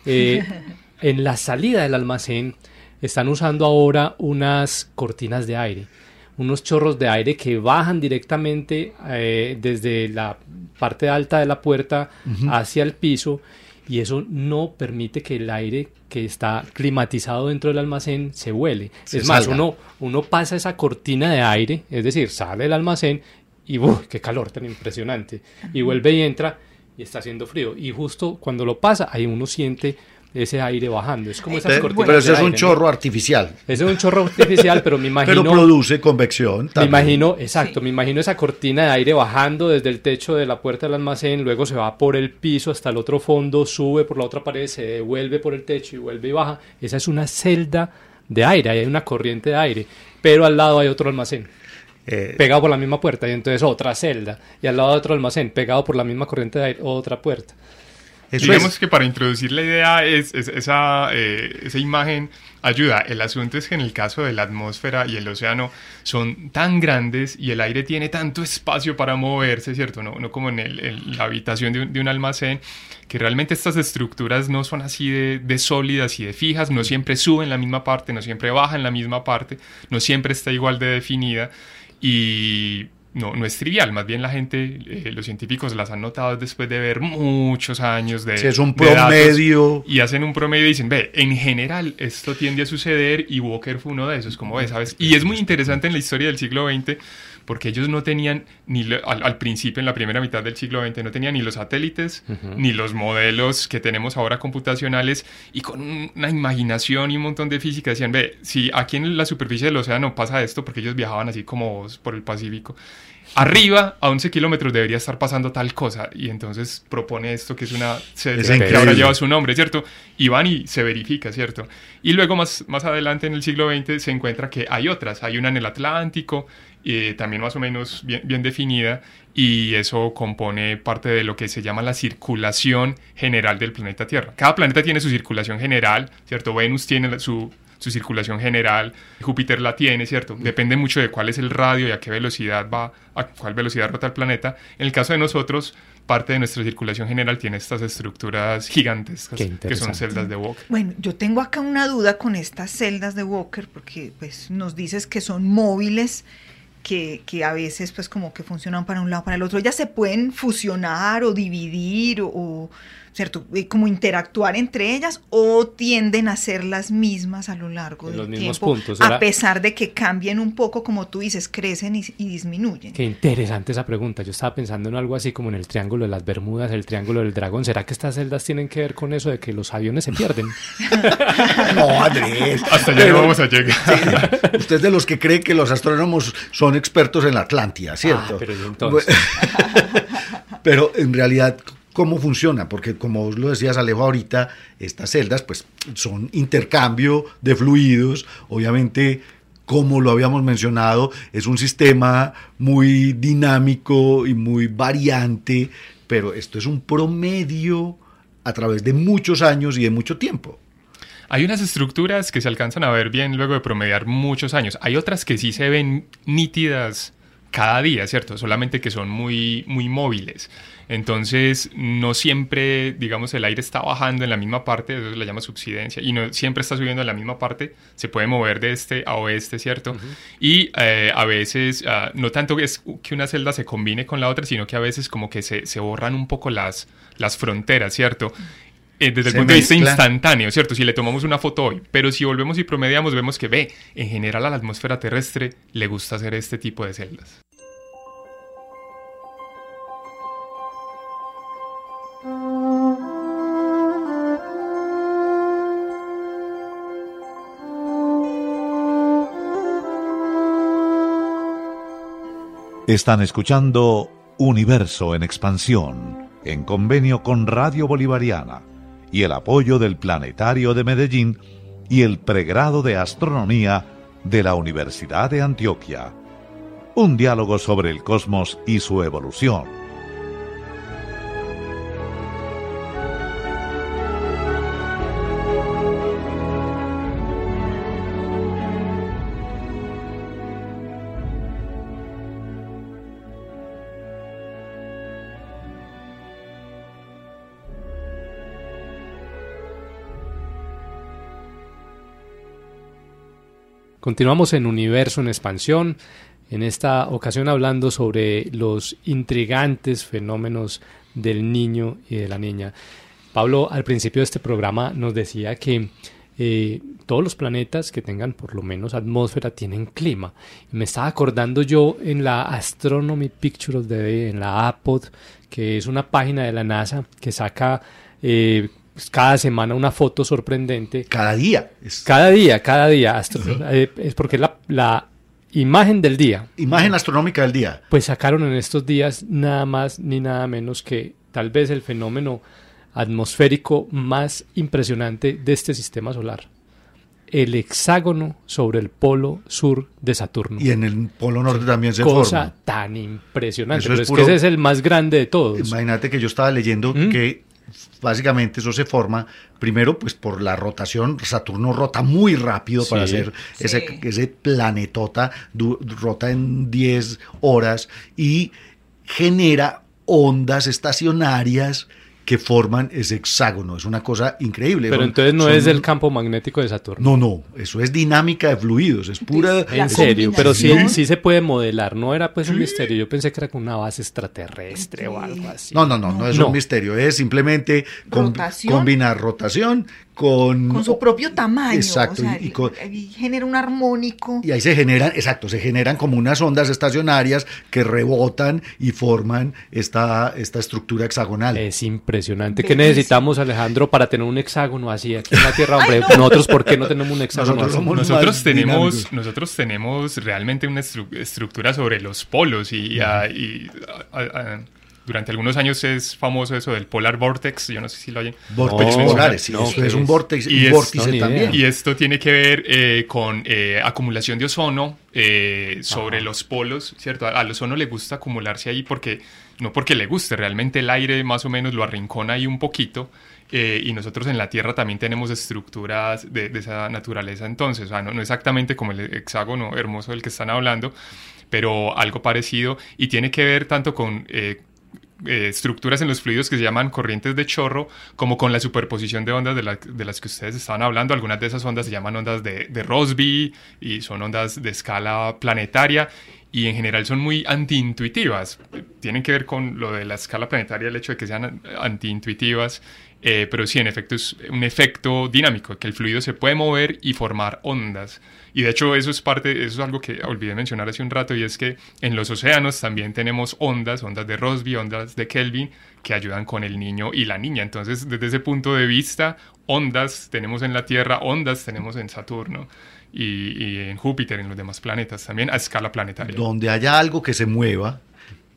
eh, en la salida del almacén están usando ahora unas cortinas de aire, unos chorros de aire que bajan directamente eh, desde la parte alta de la puerta hacia el piso y eso no permite que el aire que está climatizado dentro del almacén se vuele. Se es más, salga. uno, uno pasa esa cortina de aire, es decir, sale del almacén y ¡buh! qué calor tan impresionante! Y vuelve y entra y está haciendo frío. Y justo cuando lo pasa, ahí uno siente ese aire bajando. Es como esas Pero, cortinas pero eso de es un aire, ¿no? chorro artificial. Ese es un chorro artificial, pero me imagino... Pero produce convección. Me imagino, exacto, Sí. me imagino esa cortina de aire bajando desde el techo de la puerta del almacén, luego se va por el piso hasta el otro fondo, sube por la otra pared, se devuelve por el techo y vuelve y baja. Esa es una celda de aire, hay una corriente de aire, pero al lado hay otro almacén, Eh, pegado por la misma puerta, y entonces otra celda, y al lado hay otro almacén, pegado por la misma corriente de aire, otra puerta. Eso Digamos es. que para introducir la idea, es, es- esa, eh, esa imagen ayuda. El asunto es que en el caso de la atmósfera y el océano son tan grandes y el aire tiene tanto espacio para moverse, ¿cierto? No, no como en, el- en la habitación de un, de un almacén, que realmente estas estructuras no son así de, de sólidas y de fijas, no siempre suben la misma parte, no siempre bajan la misma parte, no siempre está igual de definida y no, no es trivial, más bien la gente, eh, los científicos las han notado después de ver muchos años de... Si es un promedio. y hacen un promedio y dicen, ve, en general esto tiende a suceder y Walker fue uno de esos, como ves, ¿sabes? Y es muy interesante en la historia del siglo XX porque ellos no tenían, ni lo- al, al principio, en la primera mitad del siglo XX, no tenían ni los satélites, ni los modelos que tenemos ahora computacionales, y con un- una imaginación y un montón de física decían, ve, si aquí en la superficie del océano pasa esto, porque ellos viajaban así como por el Pacífico, arriba a 11 kilómetros debería estar pasando tal cosa. Y entonces propone esto que es una Es que ahora lleva su nombre, ¿cierto? Y van y se verifica, ¿cierto? Y luego más, más adelante en el siglo XX se encuentra que hay otras. Hay una en el Atlántico, eh, también más o menos bien, bien definida, y eso compone parte de lo que se llama la circulación general del planeta Tierra. Cada planeta tiene su circulación general, ¿cierto? Venus tiene la- su, su circulación general, Júpiter la tiene, ¿cierto? Depende mucho de cuál es el radio y a qué velocidad va, a cuál velocidad rota el planeta. En el caso de nosotros, parte de nuestra circulación general tiene estas estructuras gigantescas que son celdas de Walker. Bueno, yo tengo acá una duda con estas celdas de Walker, porque pues nos dices que son móviles, que, que a veces pues como que funcionan para un lado, para el otro. Ellas se pueden fusionar o dividir o, o, ¿cierto? Como interactuar entre ellas o tienden a ser las mismas a lo largo En del los mismos tiempo, puntos, a pesar de que cambien un poco, como tú dices, crecen y, y disminuyen. Qué interesante esa pregunta. Yo estaba pensando en algo así como en el Triángulo de las Bermudas, el Triángulo del Dragón. ¿Será que estas celdas tienen que ver con eso de que los aviones se pierden? No, Andrés. Hasta allá no vamos a llegar. Usted es de los que cree que los astrónomos son expertos en la Atlántida, ¿cierto? Ah, pero ¿y entonces? Pero en realidad, ¿cómo funciona? Porque como vos lo decías, Alejo, ahorita, estas celdas pues son intercambio de fluidos, obviamente... Como lo habíamos mencionado, es un sistema muy dinámico y muy variante, pero esto es un promedio a través de muchos años y de mucho tiempo. Hay unas estructuras que se alcanzan a ver bien luego de promediar muchos años. Hay otras que sí se ven nítidas cada día, ¿cierto? Solamente que son muy, muy móviles. Entonces, no siempre, digamos, el aire está bajando en la misma parte, eso se le llama subsidencia, y no siempre está subiendo en la misma parte, se puede mover de este a oeste, ¿cierto? Y eh, a veces, ah, no tanto es que una celda se combine con la otra, sino que a veces como que se, se borran un poco las, las fronteras, ¿cierto? Eh, desde el Se punto de vista instantáneo, ¿cierto? Si le tomamos una foto hoy, pero si volvemos y promediamos, vemos que ve, en general a la atmósfera terrestre le gusta hacer este tipo de celdas. Están escuchando Universo en Expansión, en convenio con Radio Bolivariana y el apoyo del Planetario de Medellín y el pregrado de Astronomía de la Universidad de Antioquia. Un diálogo sobre el cosmos y su evolución. Continuamos en Universo en Expansión, en esta ocasión hablando sobre los intrigantes fenómenos del niño y de la niña. Pablo al principio de este programa nos decía que eh, todos los planetas que tengan por lo menos atmósfera tienen clima. Me estaba acordando yo en la Astronomy Picture of the Day, en la APOD, que es una página de la NASA que saca eh, cada semana una foto sorprendente Cada día. Es cada día, cada día. eh, es porque es la, la imagen del día. imagen astronómica del día. Pues sacaron en estos días nada más ni nada menos que tal vez el fenómeno atmosférico más impresionante de este sistema solar. El hexágono sobre el polo sur de Saturno. Y en el Polo Norte también se Cosa forma. tan impresionante. Eso Pero es es, puro- que ese es el más grande de todos. Imagínate que yo estaba leyendo ¿Mm? que básicamente eso se forma primero pues por la rotación. Saturno rota muy rápido para Sí. hacer ese, Sí. ese planetota, du- rota en 10 horas y genera ondas estacionarias que forman ese hexágono. Es una cosa increíble. Pero Son- entonces no son- es del campo magnético de Saturno. No, no, eso es dinámica de fluidos, es pura... En serio, pero sí, sí se puede modelar. No era pues un misterio. Yo pensé que era con una base extraterrestre o algo así. No, no, no, no es No. un misterio, es simplemente com- Rotación. combinar rotación con... Con su propio tamaño. Exacto, o sea, y- y con- y genera un armónico. Y ahí se generan, exacto, se generan como unas ondas estacionarias que rebotan y forman esta, esta estructura hexagonal. Es impresionante. ¿Qué Bellísimo. necesitamos, Alejandro, para tener un hexágono así aquí en la Tierra, hombre? Nosotros, ¿por qué no tenemos un hexágono Nosotros así? somos Nosotros tenemos, dinámicos. nosotros tenemos realmente una estru- estructura sobre los polos y, ah, y, durante algunos años es famoso eso del polar vortex, yo no sé si lo oyen. Vórtices No, polares, sí, no, ¿qué es un vórtice, Y un es- vórtice también. Y esto tiene que ver eh, con eh, acumulación de ozono eh, sobre Ajá. los polos, ¿cierto? Al ozono le gusta acumularse ahí porque, no porque le guste, realmente el aire más o menos lo arrincona ahí un poquito. eh, y nosotros en la Tierra también tenemos estructuras de, de esa naturaleza entonces, o sea, no, no exactamente como el hexágono hermoso del que están hablando, pero algo parecido y tiene que ver tanto con... eh, eh, estructuras en los fluidos que se llaman corrientes de chorro, como con la superposición de ondas de, la- de las que ustedes estaban hablando. Algunas de esas ondas se llaman ondas de, de Rossby y son ondas de escala planetaria y en general son muy antiintuitivas. Tienen que ver con lo de la escala planetaria, el hecho de que sean antiintuitivas, eh, pero sí, en efecto, es un efecto dinámico, que el fluido se puede mover y formar ondas. Y de hecho eso es parte, eso es algo que olvidé mencionar hace un rato, y es que en los océanos también tenemos ondas, ondas de Rossby, ondas de Kelvin, que ayudan con el niño y la niña. Entonces, desde ese punto de vista, ondas tenemos en la Tierra, ondas tenemos en Saturno y, y en Júpiter, en los demás planetas también, a escala planetaria. donde haya algo que se mueva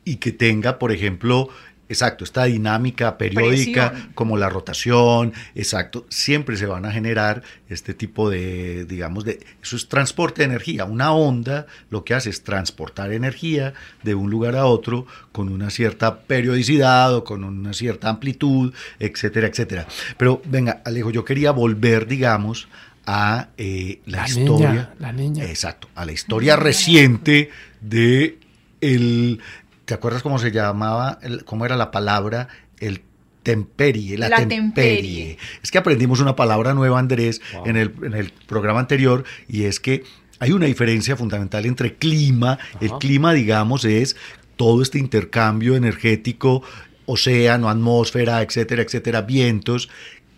y que tenga, por ejemplo, exacto, esta dinámica periódica Presión. como la rotación, exacto, siempre se van a generar este tipo de, digamos, de, eso es transporte de energía. Una onda lo que hace es transportar energía de un lugar a otro con una cierta periodicidad o con una cierta amplitud, etcétera, etcétera. Pero venga, Alejo, yo quería volver, digamos, a eh, la, La historia. niña, la niña. Exacto, a la historia reciente de el. ¿Te acuerdas cómo se llamaba? el- ¿Cómo era la palabra? El temperie, la, La temperie. temperie. Es que aprendimos una palabra nueva, Andrés, Wow. en, el, en el programa anterior, y es que hay una diferencia fundamental entre clima. El clima, digamos, es todo este intercambio energético, océano, atmósfera, etcétera, etcétera, vientos,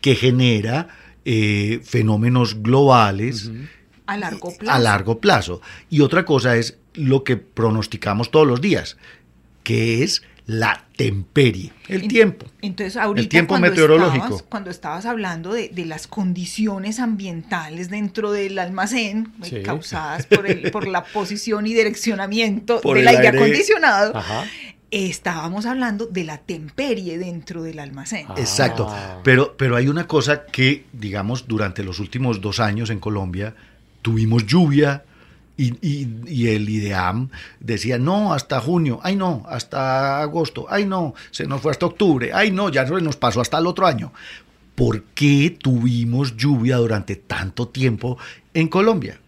que genera eh, fenómenos globales A largo plazo. a largo plazo. Y otra cosa es lo que pronosticamos todos los días, que es la temperie, el tiempo. Entonces, ahorita El tiempo cuando meteorológico. Estabas, cuando estabas hablando de, de las condiciones ambientales dentro del almacén eh, Sí. causadas por, el- por la posición y direccionamiento Por del el aire, aire. acondicionado, Ajá. estábamos hablando de la temperie dentro del almacén. Ah. Exacto. Pero, pero hay una cosa que, digamos, durante los últimos dos años en Colombia tuvimos lluvia y, y- el IDEAM decía, no, hasta junio, ay no, hasta agosto, ay no, se nos fue hasta octubre, ay no, ya se nos pasó hasta el otro año. ¿Por qué tuvimos lluvia durante tanto tiempo en Colombia?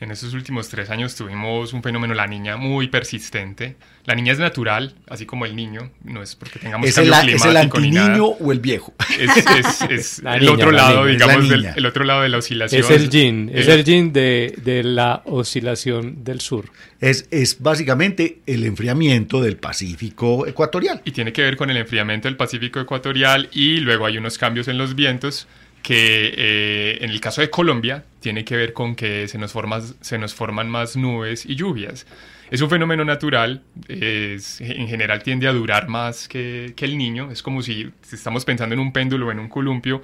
En estos últimos tres años tuvimos un fenómeno, la niña, muy persistente. La niña es natural, así como el niño, no es porque tengamos ¿Es el, cambio ¿Es el climático ni nada. antiniño o el viejo? Es, es- es La el niña, otro la lado, niña. Es la digamos, del, el otro lado de la oscilación. Es el yin, es Eh, el yin de, de la oscilación del sur. Es, es básicamente el enfriamiento del Pacífico ecuatorial. Y tiene que ver con el enfriamiento del Pacífico ecuatorial y luego hay unos cambios en los vientos que eh, en el caso de Colombia tiene que ver con que se nos, forma- se nos forman más nubes y lluvias. Es un fenómeno natural, es- en general tiende a durar más que, que el niño, es como si, si estamos pensando en un péndulo o en un columpio,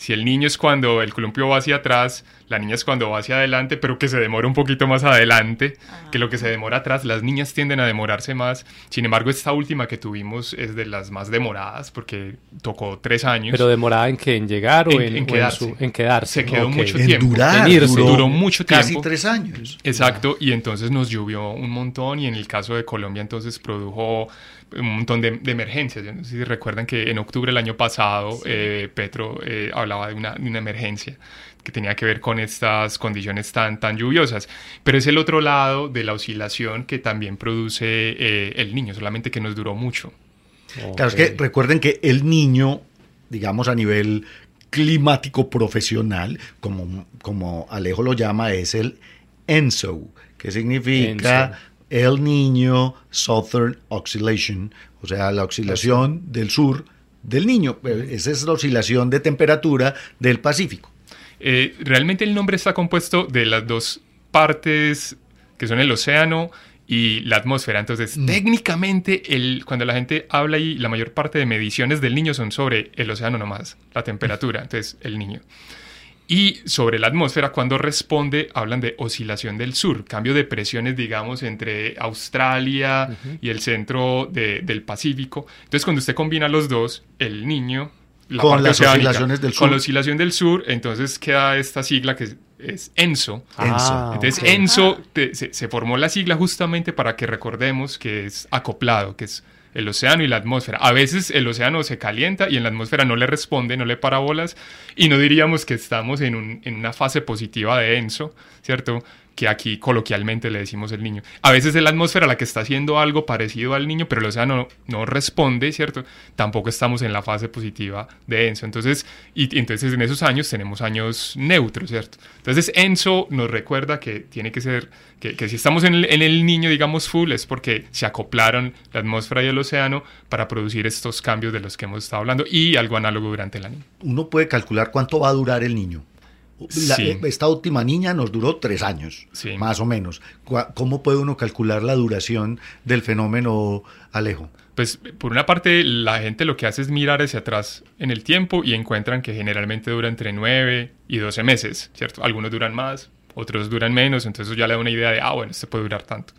si el niño es cuando el columpio va hacia atrás, la niña es cuando va hacia adelante, pero que se demora un poquito más adelante que lo que se demora atrás. Las niñas tienden a demorarse más. Sin embargo, esta última que tuvimos es de las más demoradas porque tocó tres años. Pero demorada en que en llegar o En- en, en quedarse. su- en quedarse. Se quedó Ok. mucho En tiempo. durar, En irse. Duró mucho Casi tiempo. tres años. Exacto, y entonces nos llovió un montón y en el caso de Colombia entonces produjo un montón de, de emergencias. Yo no sé si recuerdan que en octubre del año pasado eh, Petro eh, hablaba de una, de una emergencia que tenía que ver con estas condiciones tan, tan lluviosas. Pero es el otro lado de la oscilación que también produce eh, el niño, solamente que nos duró mucho. Claro, es que recuerden que el niño, digamos a nivel climático profesional, como, como Alejo lo llama, es el ENSO, que significa el niño Southern Oscillation, o sea, la oscilación del sur del niño. Esa es la oscilación de temperatura del Pacífico. Eh, realmente el nombre está compuesto de las dos partes que son el océano y la atmósfera. Entonces, técnicamente, el, cuando la gente habla y la mayor parte de mediciones del niño son sobre el océano nomás, la temperatura, entonces el niño. Y sobre la atmósfera, cuando responde, hablan de oscilación del sur, cambio de presiones, digamos, entre Australia y el centro de- del Pacífico. Entonces, cuando usted combina los dos, el niño... la Con las oscilaciones del Con sur. la oscilación del sur, entonces queda esta sigla que es, ENSO. Ah, Entonces, ok. ENSO te- se, se formó la sigla justamente para que recordemos que es acoplado, que es el océano y la atmósfera. A veces el océano se calienta y en la atmósfera no le responde, no le para bolas, y no diríamos que estamos en, un- en una fase positiva de ENSO, ¿cierto? Que aquí coloquialmente le decimos el niño. A veces es la atmósfera la que está haciendo algo parecido al niño, pero el océano no responde, ¿cierto? Tampoco estamos en la fase positiva de ENSO. Entonces, y, entonces en esos años tenemos años neutros, ¿cierto? Entonces ENSO nos recuerda que tiene que ser, que, que si estamos en el, en el niño, digamos, full, es porque se acoplaron la atmósfera y el océano para producir estos cambios de los que hemos estado hablando y algo análogo durante el año. Uno puede calcular cuánto va a durar el niño. La- Sí. eh, Esta última niña nos duró tres años, Sí. más o menos. ¿Cómo puede uno calcular la duración del fenómeno Alejo? Pues por una parte la gente lo que hace es mirar hacia atrás en el tiempo y encuentran que generalmente dura entre 9 y 12 meses, ¿cierto? Algunos duran más, otros duran menos, entonces eso ya le da una idea de, ah, bueno, este puede durar tanto.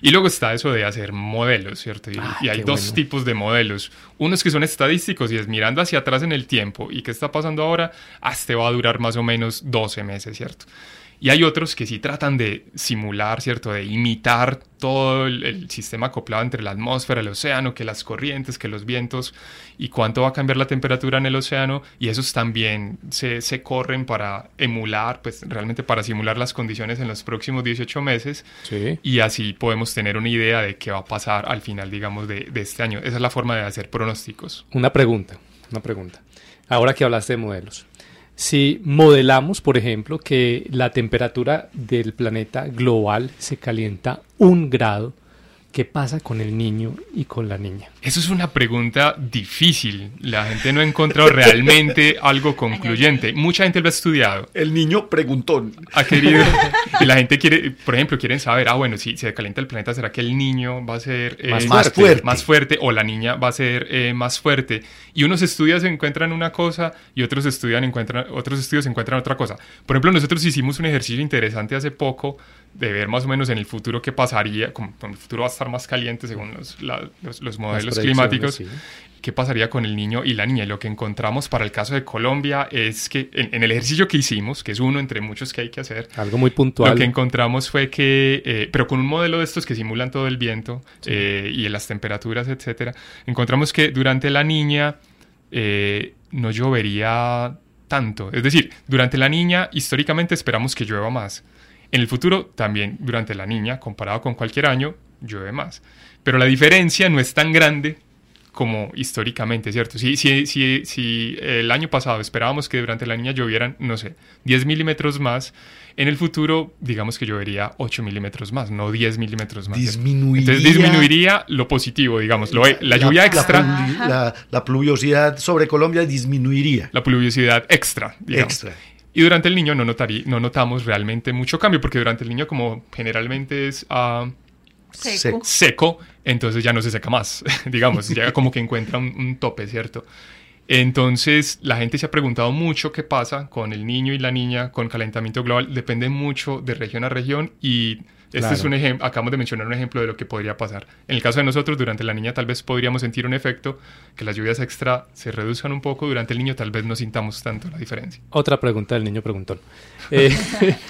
Y luego está eso de hacer modelos, ¿cierto? Y, y hay dos bueno. tipos de modelos. Unos que son estadísticos y es mirando hacia atrás en el tiempo y qué está pasando ahora, ah, este va a durar más o menos 12 meses, ¿cierto? Y hay otros que sí tratan de simular, ¿cierto? De imitar todo el, el sistema acoplado entre la atmósfera, el océano, que las corrientes, que los vientos, y cuánto va a cambiar la temperatura en el océano. Y esos también se, se corren para emular, pues realmente para simular las condiciones en los próximos 18 meses. Sí. Y así podemos tener una idea de qué va a pasar al final, digamos, de, de este año. Esa es la forma de hacer pronósticos. Una pregunta, una pregunta. Ahora que hablaste de modelos. Si modelamos, por ejemplo, que la temperatura del planeta global se calienta un grado, ¿qué pasa con el niño y con la niña? Eso es una pregunta difícil. La gente no ha encontrado realmente algo concluyente. Mucha gente lo ha estudiado. El niño preguntón. Ha querido. Y la gente quiere, por ejemplo, quieren saber, ah, bueno, si se calienta el planeta, ¿será que el niño va a ser eh, Más fuerte. fuerte. más fuerte o la niña va a ser eh, más fuerte? Y unos estudios encuentran una cosa y otros, estudian, encuentran, otros estudios encuentran otra cosa. Por ejemplo, nosotros hicimos un ejercicio interesante hace poco de ver más o menos en el futuro qué pasaría, como como el futuro va a estar más caliente según los, la- los, los modelos climáticos. sí. ¿Qué pasaría con el niño y la niña? Y lo que encontramos para el caso de Colombia es que en, en el ejercicio que hicimos, que es uno entre muchos que hay que hacer, Algo muy puntual. lo que encontramos fue que, eh, pero con un modelo de estos que simulan todo el viento eh, y las temperaturas, etcétera, encontramos que durante la niña eh, no llovería tanto. Es decir, durante la niña históricamente esperamos que llueva más. En el futuro también durante la niña, comparado con cualquier año, llueve más. Pero la diferencia no es tan grande como históricamente, ¿cierto? Si, si, si, si el año pasado esperábamos que durante la niña llovieran, no sé, 10 milímetros más, en el futuro digamos que llovería 8 milímetros más, no 10 milímetros más. Disminuiría- Entonces disminuiría lo positivo, digamos, lo- la, lluvia extra, La, la- la pluviosidad sobre Colombia disminuiría. la pluviosidad extra, digamos. Extra. Y durante el niño no, notarí- no notamos realmente mucho cambio, porque durante el niño como generalmente es... ah, Seco. seco, entonces ya no se seca más, digamos, ya como que encuentra un, un tope, ¿cierto? Entonces, la gente se ha preguntado mucho qué pasa con el niño y la niña con calentamiento global. Depende mucho de región a región y este Claro. es un ejemplo, acabamos de mencionar un ejemplo de lo que podría pasar. En el caso de nosotros, durante la niña tal vez podríamos sentir un efecto, que las lluvias extra se reduzcan un poco, durante el niño tal vez no sintamos tanto la diferencia. Otra pregunta del niño preguntón. Eh,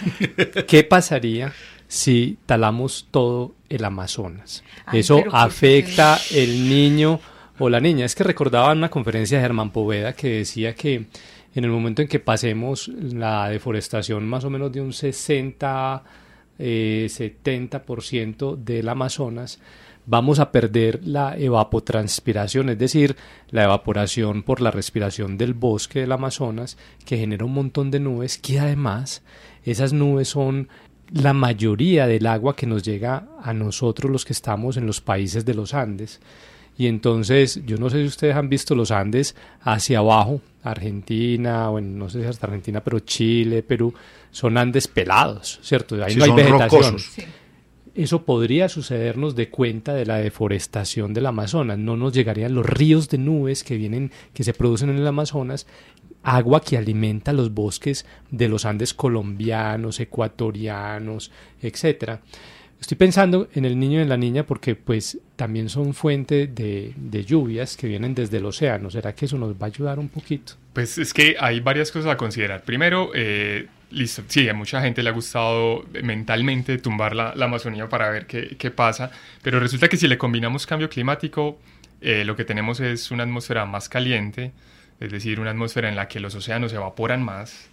¿Qué pasaría si talamos todo el Amazonas? Ay, ¿Eso afecta el niño o la niña? Es que recordaba en una conferencia de Germán Poveda que decía que en el momento en que pasemos la deforestación más o menos de un 60, eh, 70% del Amazonas, vamos a perder la evapotranspiración, es decir, la evaporación por la respiración del bosque del Amazonas, que genera un montón de nubes, que además esas nubes son la mayoría del agua que nos llega a nosotros los que estamos en los países de los Andes. Y entonces, yo no sé si ustedes han visto los Andes hacia abajo, Argentina, bueno, no sé si hasta Argentina, pero Chile, Perú, son Andes pelados, ¿cierto? Ahí Sí, no hay son vegetación. Sí. eso podría sucedernos de cuenta de la deforestación del Amazonas. No nos llegarían los ríos de nubes que vienen, que se producen en el Amazonas, agua que alimenta los bosques de los Andes colombianos, ecuatorianos, etcétera. Estoy pensando en el niño y en la niña porque pues también son fuente de, de, lluvias que vienen desde el océano. ¿Será que eso nos va a ayudar un poquito? Pues es que hay varias cosas a considerar. Primero, eh, listo, sí, a mucha gente le ha gustado mentalmente tumbar la, la Amazonía para ver qué, qué, pasa, pero resulta que si le combinamos cambio climático, eh, lo que tenemos es una atmósfera más caliente, es decir, una atmósfera en la que los océanos evaporan más,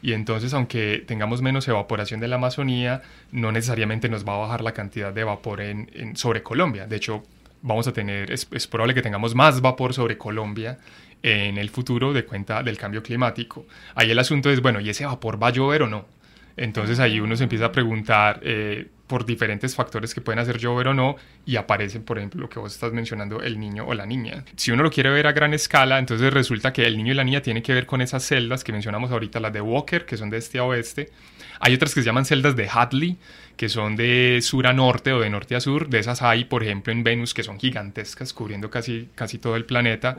y entonces aunque tengamos menos evaporación de la Amazonía, no necesariamente nos va a bajar la cantidad de vapor en, sobre Colombia. De hecho, vamos a tener, es, es, probable que tengamos más vapor sobre Colombia en el futuro de cuenta del cambio climático. Ahí el asunto es, bueno, ¿y ese vapor va a llover o no? Entonces ahí uno se empieza a preguntar eh, por diferentes factores que pueden hacer llover o no y aparece, por ejemplo, lo que vos estás mencionando, el niño o la niña. Si uno lo quiere ver a gran escala, entonces resulta que el niño y la niña tienen que ver con esas celdas que mencionamos ahorita, las de Walker, que son de este a oeste. Hay otras que se llaman celdas de Hadley, que son de sur a norte o de norte a sur. De esas hay, por ejemplo, en Venus, que son gigantescas, cubriendo casi, casi todo el planeta.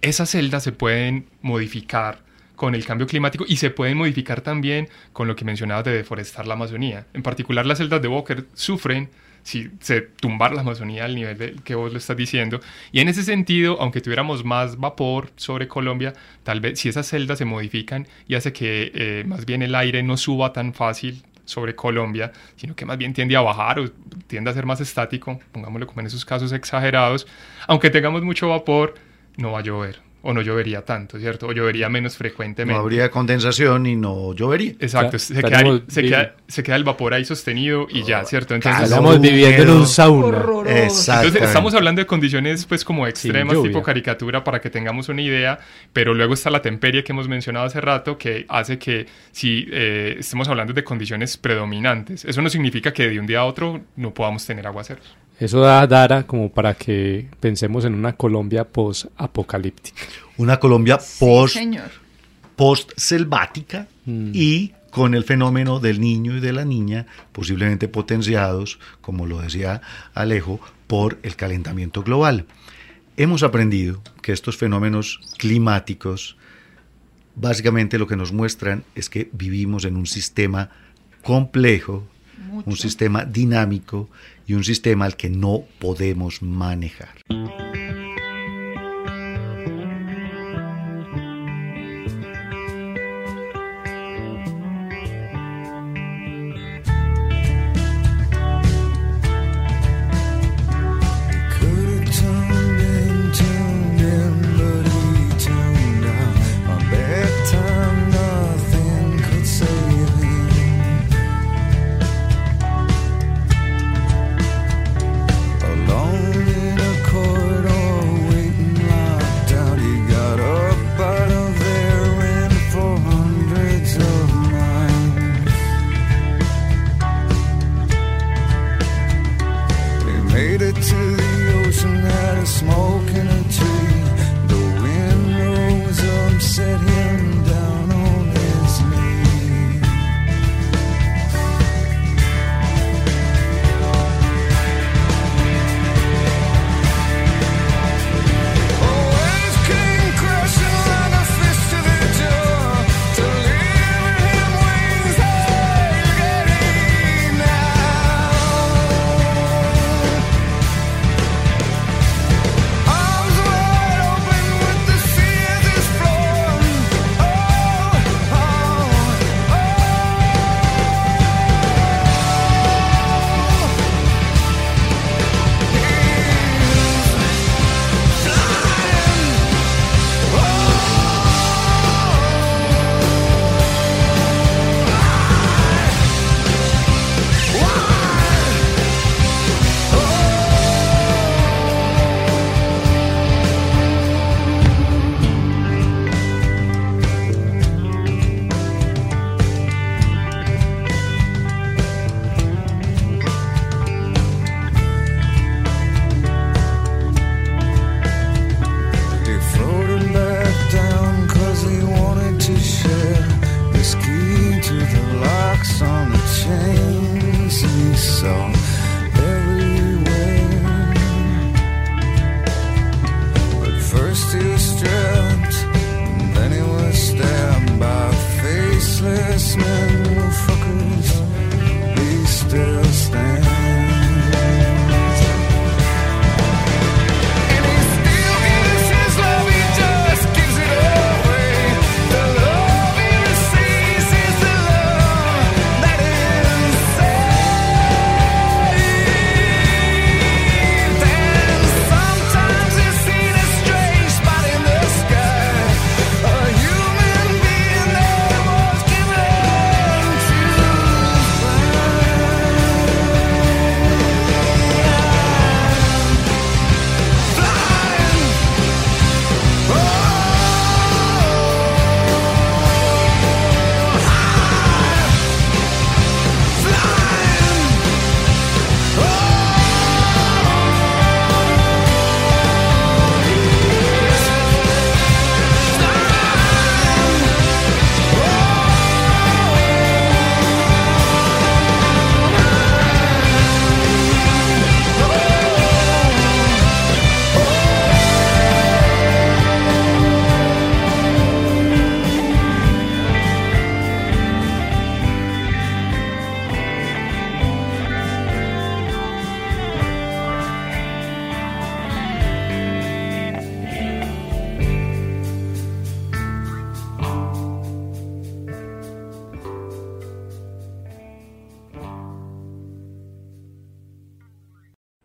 Esas celdas se pueden modificar con el cambio climático y se pueden modificar también con lo que mencionabas de deforestar la Amazonía. En particular las celdas de Walker sufren si se tumbar la Amazonía al nivel de, que vos lo estás diciendo. Y en ese sentido, aunque tuviéramos más vapor sobre Colombia, tal vez si esas celdas se modifican y hace que eh, más bien el aire no suba tan fácil sobre Colombia, sino que más bien tiende a bajar o tiende a ser más estático, pongámoslo como en esos casos exagerados, aunque tengamos mucho vapor, no va a llover o no llovería tanto, ¿cierto? O llovería menos frecuentemente. No habría condensación y no llovería. Exacto, se, queda, se, queda, se, queda, el vapor ahí sostenido y ya, ¿cierto? Entonces estamos viviendo en un sauna. Entonces estamos hablando de condiciones pues como extremas, tipo caricatura, para que tengamos una idea, pero luego está la temperie que hemos mencionado hace rato, que hace que si eh, estemos hablando de condiciones predominantes, eso no significa que de un día a otro no podamos tener aguaceros. Eso da Dara como para que pensemos en una Colombia post-apocalíptica. Una Colombia post, sí, post selvática mm. y con el fenómeno del niño y de la niña, posiblemente potenciados, como lo decía Alejo, por el calentamiento global. Hemos aprendido que estos fenómenos climáticos básicamente lo que nos muestran es que vivimos en un sistema complejo, Mucho. un sistema dinámico y un sistema al que no podemos manejar.